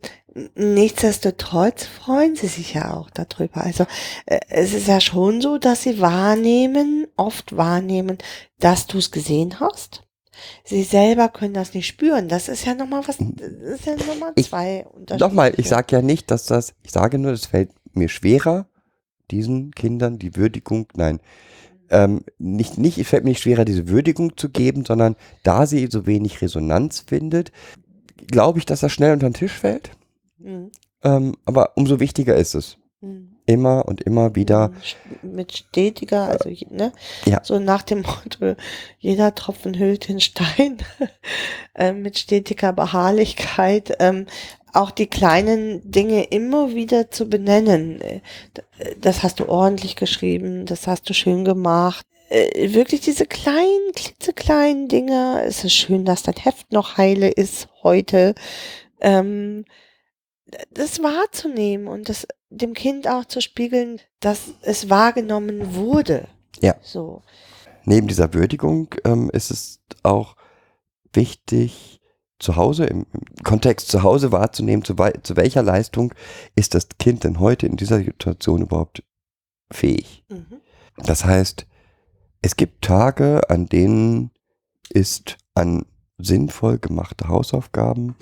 [SPEAKER 2] nichtsdestotrotz freuen sie sich ja auch darüber. Also äh, es ist ja schon so, dass sie wahrnehmen, oft wahrnehmen, dass du es gesehen hast. Sie selber können das nicht spüren. Das ist ja nochmal was, das ist ja nochmal
[SPEAKER 1] Ich-
[SPEAKER 2] zwei Unterschiede.
[SPEAKER 1] Nochmal, ich sage ja nicht, dass das, ich sage nur, es fällt mir schwerer, diesen Kindern die Würdigung, nein, ähm, nicht, nicht, es fällt mir nicht schwerer, diese Würdigung zu geben, sondern da sie so wenig Resonanz findet, glaube ich, dass das schnell unter den Tisch fällt.
[SPEAKER 2] Mhm.
[SPEAKER 1] Ähm, aber umso wichtiger ist es.
[SPEAKER 2] Mhm.
[SPEAKER 1] Immer und immer wieder.
[SPEAKER 2] mit stetiger, also ne,
[SPEAKER 1] Ja.
[SPEAKER 2] so nach dem Motto, jeder Tropfen hüllt den Stein, äh, mit stetiger Beharrlichkeit, ähm, auch die kleinen Dinge immer wieder zu benennen. Äh, Das hast du ordentlich geschrieben, das hast du schön gemacht. Äh, Wirklich diese kleinen, klitzekleinen Dinge. Es ist schön, dass dein Heft noch heile ist heute. Ähm, das wahrzunehmen und das dem Kind auch zu spiegeln, dass es wahrgenommen wurde.
[SPEAKER 1] Ja.
[SPEAKER 2] So.
[SPEAKER 1] Neben dieser Würdigung ähm, ist es auch wichtig, zu Hause, im, im Kontext zu Hause wahrzunehmen, zu, zu welcher Leistung ist das Kind denn heute in dieser Situation überhaupt fähig.
[SPEAKER 2] Mhm.
[SPEAKER 1] Das heißt, es gibt Tage, an denen ist an sinnvoll gemachte Hausaufgaben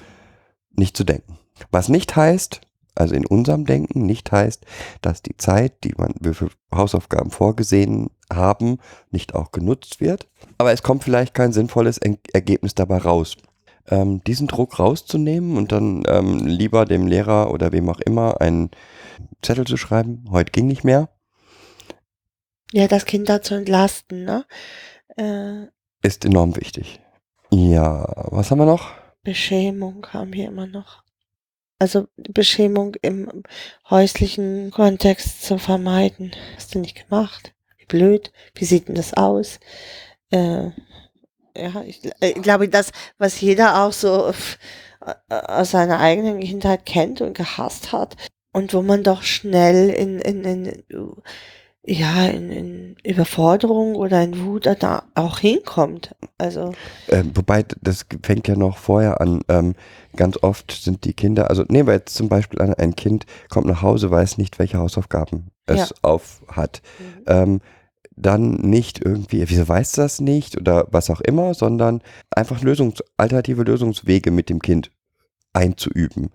[SPEAKER 1] nicht zu denken. Was nicht heißt, also in unserem Denken nicht heißt, dass die Zeit, die man für Hausaufgaben vorgesehen haben, nicht auch genutzt wird. Aber es kommt vielleicht kein sinnvolles Ergebnis dabei raus. Ähm, diesen Druck rauszunehmen und dann ähm, lieber dem Lehrer oder wem auch immer einen Zettel zu schreiben, heute ging nicht mehr,
[SPEAKER 2] Ja, das Kind da zu entlasten, ne? Äh,
[SPEAKER 1] ist enorm wichtig. Ja, was haben wir noch?
[SPEAKER 2] Beschämung haben wir immer noch. Also Beschämung im häuslichen Kontext zu vermeiden. Hast du nicht gemacht? Wie blöd. Wie sieht denn das aus? Äh, ja, ich, äh, ich glaube, das, was jeder auch so äh, aus seiner eigenen Kindheit kennt und gehasst hat und wo man doch schnell in, in, in ja, in, in Überforderung oder in Wut da auch hinkommt. Also,
[SPEAKER 1] Ähm, wobei, das fängt ja noch vorher an. Ähm, ganz oft sind die Kinder, also nehmen wir jetzt zum Beispiel an, ein Kind kommt nach Hause, weiß nicht, welche Hausaufgaben es
[SPEAKER 2] Ja.
[SPEAKER 1] auf hat. Ähm, dann nicht irgendwie, wieso weiß das nicht oder was auch immer, sondern einfach Lösungs alternative Lösungswege mit dem Kind einzuüben.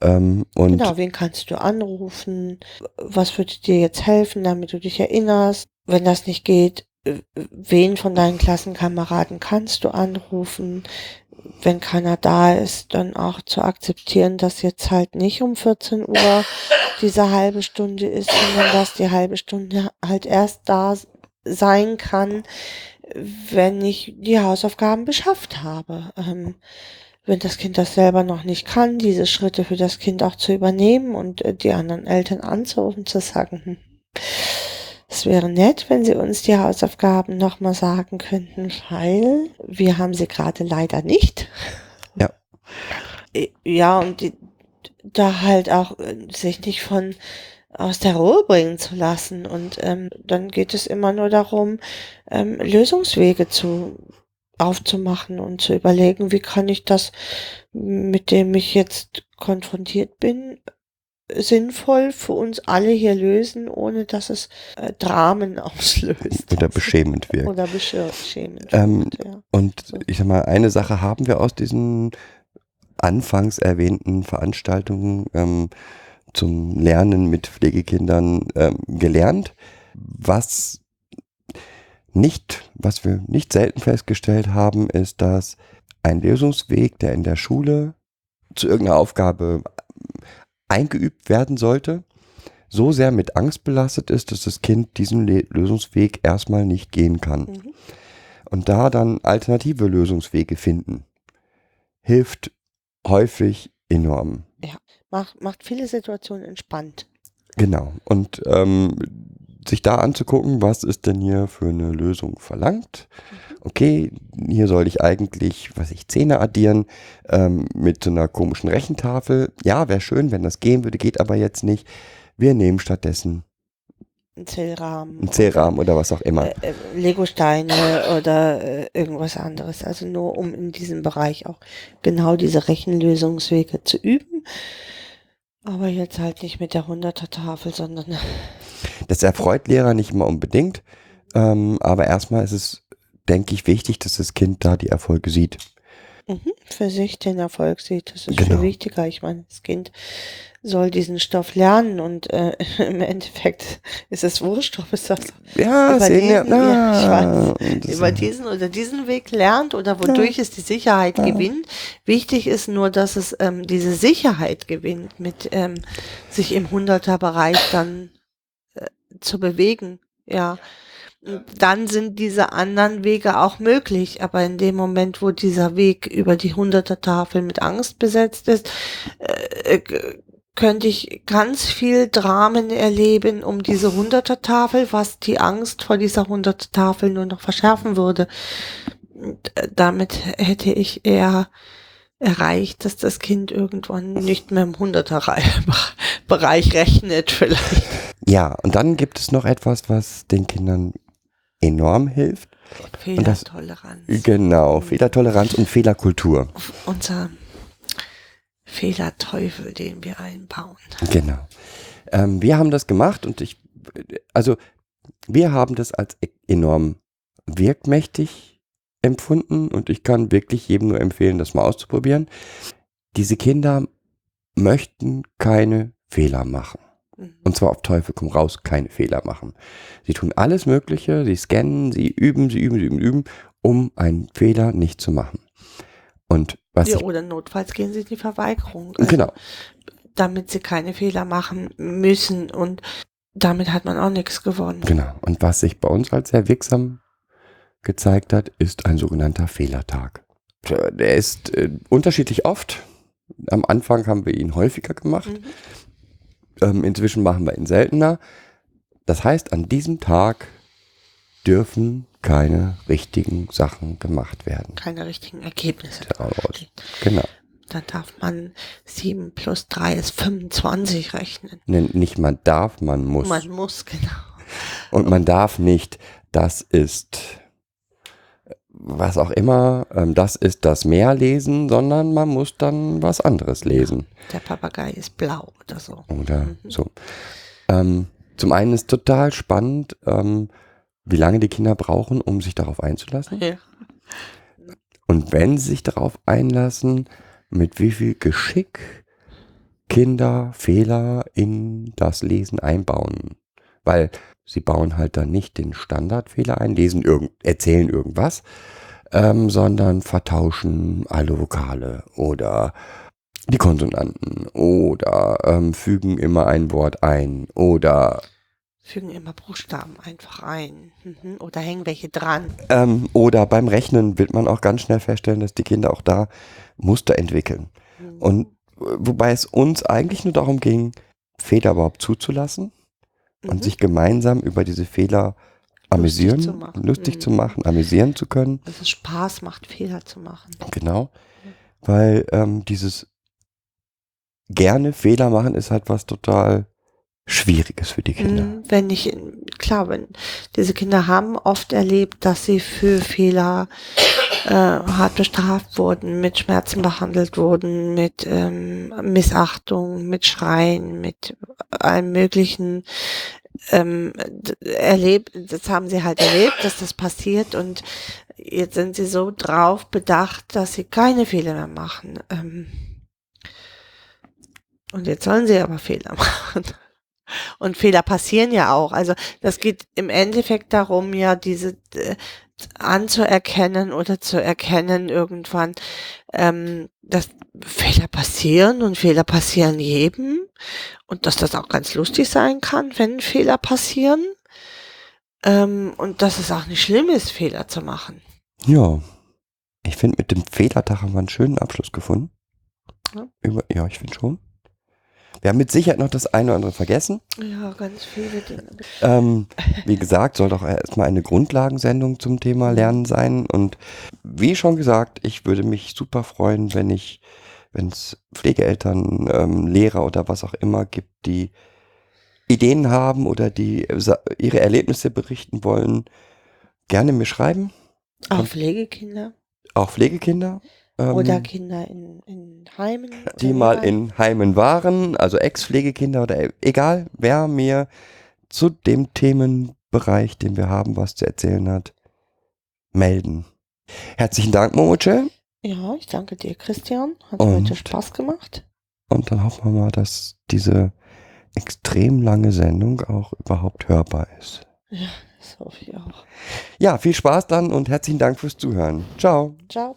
[SPEAKER 1] Ähm,
[SPEAKER 2] Genau, wen kannst du anrufen? Was würde dir jetzt helfen, damit du dich erinnerst? Wenn das nicht geht, wen von deinen Klassenkameraden kannst du anrufen? Wenn keiner da ist, dann auch zu akzeptieren, dass jetzt halt nicht um 14 Uhr diese halbe Stunde ist, sondern dass die halbe Stunde halt erst da sein kann, wenn ich die Hausaufgaben beschafft habe. Ähm, wenn das Kind das selber noch nicht kann, diese Schritte für das Kind auch zu übernehmen und äh, die anderen Eltern anzurufen, zu sagen, hm, es wäre nett, wenn Sie uns die Hausaufgaben nochmal sagen könnten, weil wir haben sie gerade leider nicht.
[SPEAKER 1] Ja.
[SPEAKER 2] Äh, Ja, und die, da halt auch äh, sich nicht von aus der Ruhe bringen zu lassen. Und ähm, dann geht es immer nur darum, ähm, Lösungswege zu aufzumachen und zu überlegen, wie kann ich das, mit dem ich jetzt konfrontiert bin, sinnvoll für uns alle hier lösen, ohne dass es äh, Dramen auslöst.
[SPEAKER 1] oder beschämend wirkt.
[SPEAKER 2] Oder beschämend.
[SPEAKER 1] Ähm,
[SPEAKER 2] wird, ja.
[SPEAKER 1] Und
[SPEAKER 2] So.
[SPEAKER 1] ich sag mal, eine Sache haben wir aus diesen anfangs erwähnten Veranstaltungen ähm, zum Lernen mit Pflegekindern ähm, gelernt, was nicht, was wir nicht selten festgestellt haben, ist, dass ein Lösungsweg, der in der Schule zu irgendeiner Aufgabe eingeübt werden sollte, so sehr mit Angst belastet ist, dass das Kind diesen Le Lösungsweg erstmal nicht gehen kann.
[SPEAKER 2] Mhm.
[SPEAKER 1] Und da dann alternative Lösungswege finden, hilft häufig enorm.
[SPEAKER 2] Macht, macht viele Situationen entspannt.
[SPEAKER 1] Genau. Und ähm, sich da anzugucken, was ist denn hier für eine Lösung verlangt. Okay, hier soll ich eigentlich, was ich, Zähne addieren ähm, mit so einer komischen Rechentafel. Ja, wäre schön, wenn das gehen würde, geht aber jetzt nicht. Wir nehmen stattdessen
[SPEAKER 2] ein Zählrahmen.
[SPEAKER 1] Ein Zählrahmen oder was auch immer.
[SPEAKER 2] Äh, äh, Legosteine oder äh, irgendwas anderes. Also nur um in diesem Bereich auch genau diese Rechenlösungswege zu üben. Aber jetzt halt nicht mit der 100er Tafel, sondern
[SPEAKER 1] Das erfreut Lehrer nicht immer unbedingt, ähm, aber erstmal ist es, denke ich, wichtig, dass das Kind da die Erfolge sieht.
[SPEAKER 2] mhm, für sich den Erfolg sieht. Das ist
[SPEAKER 1] Genau.
[SPEAKER 2] viel wichtiger. Ich meine, das Kind soll diesen Stoff lernen und äh, im Endeffekt ist es wurscht, ob es das
[SPEAKER 1] Ja,
[SPEAKER 2] Über
[SPEAKER 1] sehen wir.
[SPEAKER 2] diesen- ja,
[SPEAKER 1] Ah,
[SPEAKER 2] weiß. über diesen oder diesen Weg lernt oder wodurch es die Sicherheit gewinnt. Wichtig ist nur, dass es ähm, diese Sicherheit gewinnt, mit ähm, sich im 100er Bereich dann zu bewegen. Ja. Und Dann sind diese anderen Wege auch möglich, aber in dem Moment, wo dieser Weg über die 100er Tafel mit Angst besetzt ist, äh, äh, könnte ich ganz viel Dramen erleben um diese 100er Tafel, was die Angst vor dieser 100er Tafel nur noch verschärfen würde. Und, äh, damit hätte ich eher erreicht, dass das Kind irgendwann nicht mehr im 100er Rei- Bereich rechnet vielleicht.
[SPEAKER 1] Ja, und dann gibt es noch etwas, was den Kindern enorm hilft. das-
[SPEAKER 2] Fehlertoleranz.
[SPEAKER 1] Genau, Fehlertoleranz und Fehlerkultur.
[SPEAKER 2] Unser Fehlerteufel, den wir einbauen.
[SPEAKER 1] Genau. Ähm, wir haben das gemacht und ich, also wir haben das als e- enorm wirkmächtig empfunden und ich kann wirklich jedem nur empfehlen, das mal auszuprobieren. Diese Kinder möchten keine Fehler machen.
[SPEAKER 2] Mhm.
[SPEAKER 1] Und zwar auf Teufel komm raus, keine Fehler machen. Sie tun alles Mögliche, sie scannen, sie üben, sie üben, sie üben, üben, um einen Fehler nicht zu machen. Und was
[SPEAKER 2] Ja, oder notfalls gehen sie in die Verweigerung. Also,
[SPEAKER 1] genau,
[SPEAKER 2] Damit sie keine Fehler machen müssen und damit hat man auch nichts gewonnen.
[SPEAKER 1] genau. Und was sich bei uns als sehr wirksam gezeigt hat, ist ein sogenannter Fehlertag. Der ist äh, unterschiedlich oft. Am Anfang haben wir ihn häufiger gemacht.
[SPEAKER 2] Mhm.
[SPEAKER 1] Ähm, inzwischen machen wir ihn seltener. Das heißt, an diesem Tag dürfen keine richtigen Sachen gemacht werden.
[SPEAKER 2] Keine richtigen Ergebnisse.
[SPEAKER 1] Daraus. Genau.
[SPEAKER 2] Dann darf man 7 plus 3 ist 25 rechnen.
[SPEAKER 1] Ne, Nicht man darf, man muss.
[SPEAKER 2] Man muss, genau.
[SPEAKER 1] Und man darf nicht, das ist was auch immer, ähm, das ist das Meer lesen, sondern man muss dann was anderes lesen.
[SPEAKER 2] Der Papagei ist blau oder so.
[SPEAKER 1] Oder
[SPEAKER 2] Mhm.
[SPEAKER 1] so. Ähm, zum einen ist total spannend, ähm, wie lange die Kinder brauchen, um sich darauf einzulassen.
[SPEAKER 2] Ja.
[SPEAKER 1] Und wenn sie sich darauf einlassen, mit wie viel Geschick Kinder Fehler in das Lesen einbauen. Weil sie bauen halt dann nicht den Standardfehler ein, lesen irgend, erzählen irgendwas, ähm, sondern vertauschen alle Vokale oder die Konsonanten oder ähm, fügen immer ein Wort ein oder
[SPEAKER 2] Fügen immer Buchstaben einfach ein. Mhm. Oder hängen welche dran.
[SPEAKER 1] Ähm, oder beim Rechnen wird man auch ganz schnell feststellen, dass die Kinder auch da Muster entwickeln.
[SPEAKER 2] Mhm.
[SPEAKER 1] Und äh, wobei es uns eigentlich nur darum ging, Fehler überhaupt zuzulassen und
[SPEAKER 2] Mhm.
[SPEAKER 1] sich gemeinsam über diese Fehler amüsieren,
[SPEAKER 2] zu machen.
[SPEAKER 1] lustig
[SPEAKER 2] Mhm.
[SPEAKER 1] zu machen, amüsieren zu können.
[SPEAKER 2] Dass es Spaß macht, Fehler zu machen.
[SPEAKER 1] Genau. Weil ähm, dieses gerne Fehler machen ist halt was total Schwieriges für die Kinder.
[SPEAKER 2] Mhm, Wenn ich, klar, wenn diese Kinder haben oft erlebt, dass sie für Fehler äh, hart bestraft wurden, mit Schmerzen behandelt wurden, mit ähm, Missachtung, mit Schreien, mit allem möglichen ähm, erlebt, das haben sie halt erlebt, dass das passiert und jetzt sind sie so drauf bedacht, dass sie keine Fehler mehr machen. Ähm, und jetzt sollen sie aber Fehler machen. Und Fehler passieren ja auch. Also das geht im Endeffekt darum, ja, diese anzuerkennen oder zu erkennen irgendwann, ähm, dass Fehler passieren und Fehler passieren jedem und dass das auch ganz lustig sein kann, wenn Fehler passieren ähm, und dass es auch nicht schlimm ist, Fehler zu machen.
[SPEAKER 1] Ja. Ich finde, mit dem Fehlertag haben wir einen schönen Abschluss gefunden.
[SPEAKER 2] Ja.
[SPEAKER 1] Über, ja, ich finde schon. Wir haben mit Sicherheit noch das eine oder andere vergessen.
[SPEAKER 2] Ja, ganz viele Dinge.
[SPEAKER 1] Ähm, wie gesagt, soll doch erstmal eine Grundlagensendung zum Thema Lernen sein. Und wie schon gesagt, ich würde mich super freuen, wenn ich, wenn es Pflegeeltern, ähm, Lehrer oder was auch immer gibt, die Ideen haben oder die ihre Erlebnisse berichten wollen, gerne mir schreiben.
[SPEAKER 2] Auch Pflegekinder
[SPEAKER 1] Auch Pflegekinder. Ähm,
[SPEAKER 2] oder Kinder in, in Heimen.
[SPEAKER 1] die mal
[SPEAKER 2] Lehrern.
[SPEAKER 1] in Heimen waren, also Ex-Pflegekinder oder e- egal, wer mir zu dem Themenbereich, den wir haben, was zu erzählen hat, melden. Herzlichen Dank, Momoche.
[SPEAKER 2] Ja, ich danke dir, Christian. Hat
[SPEAKER 1] Und-
[SPEAKER 2] heute Spaß gemacht.
[SPEAKER 1] Und dann hoffen wir mal, dass diese extrem lange Sendung auch überhaupt hörbar ist.
[SPEAKER 2] Das hoffe ich auch.
[SPEAKER 1] Ja, viel Spaß dann und herzlichen Dank fürs Zuhören. Ciao.
[SPEAKER 2] Ciao.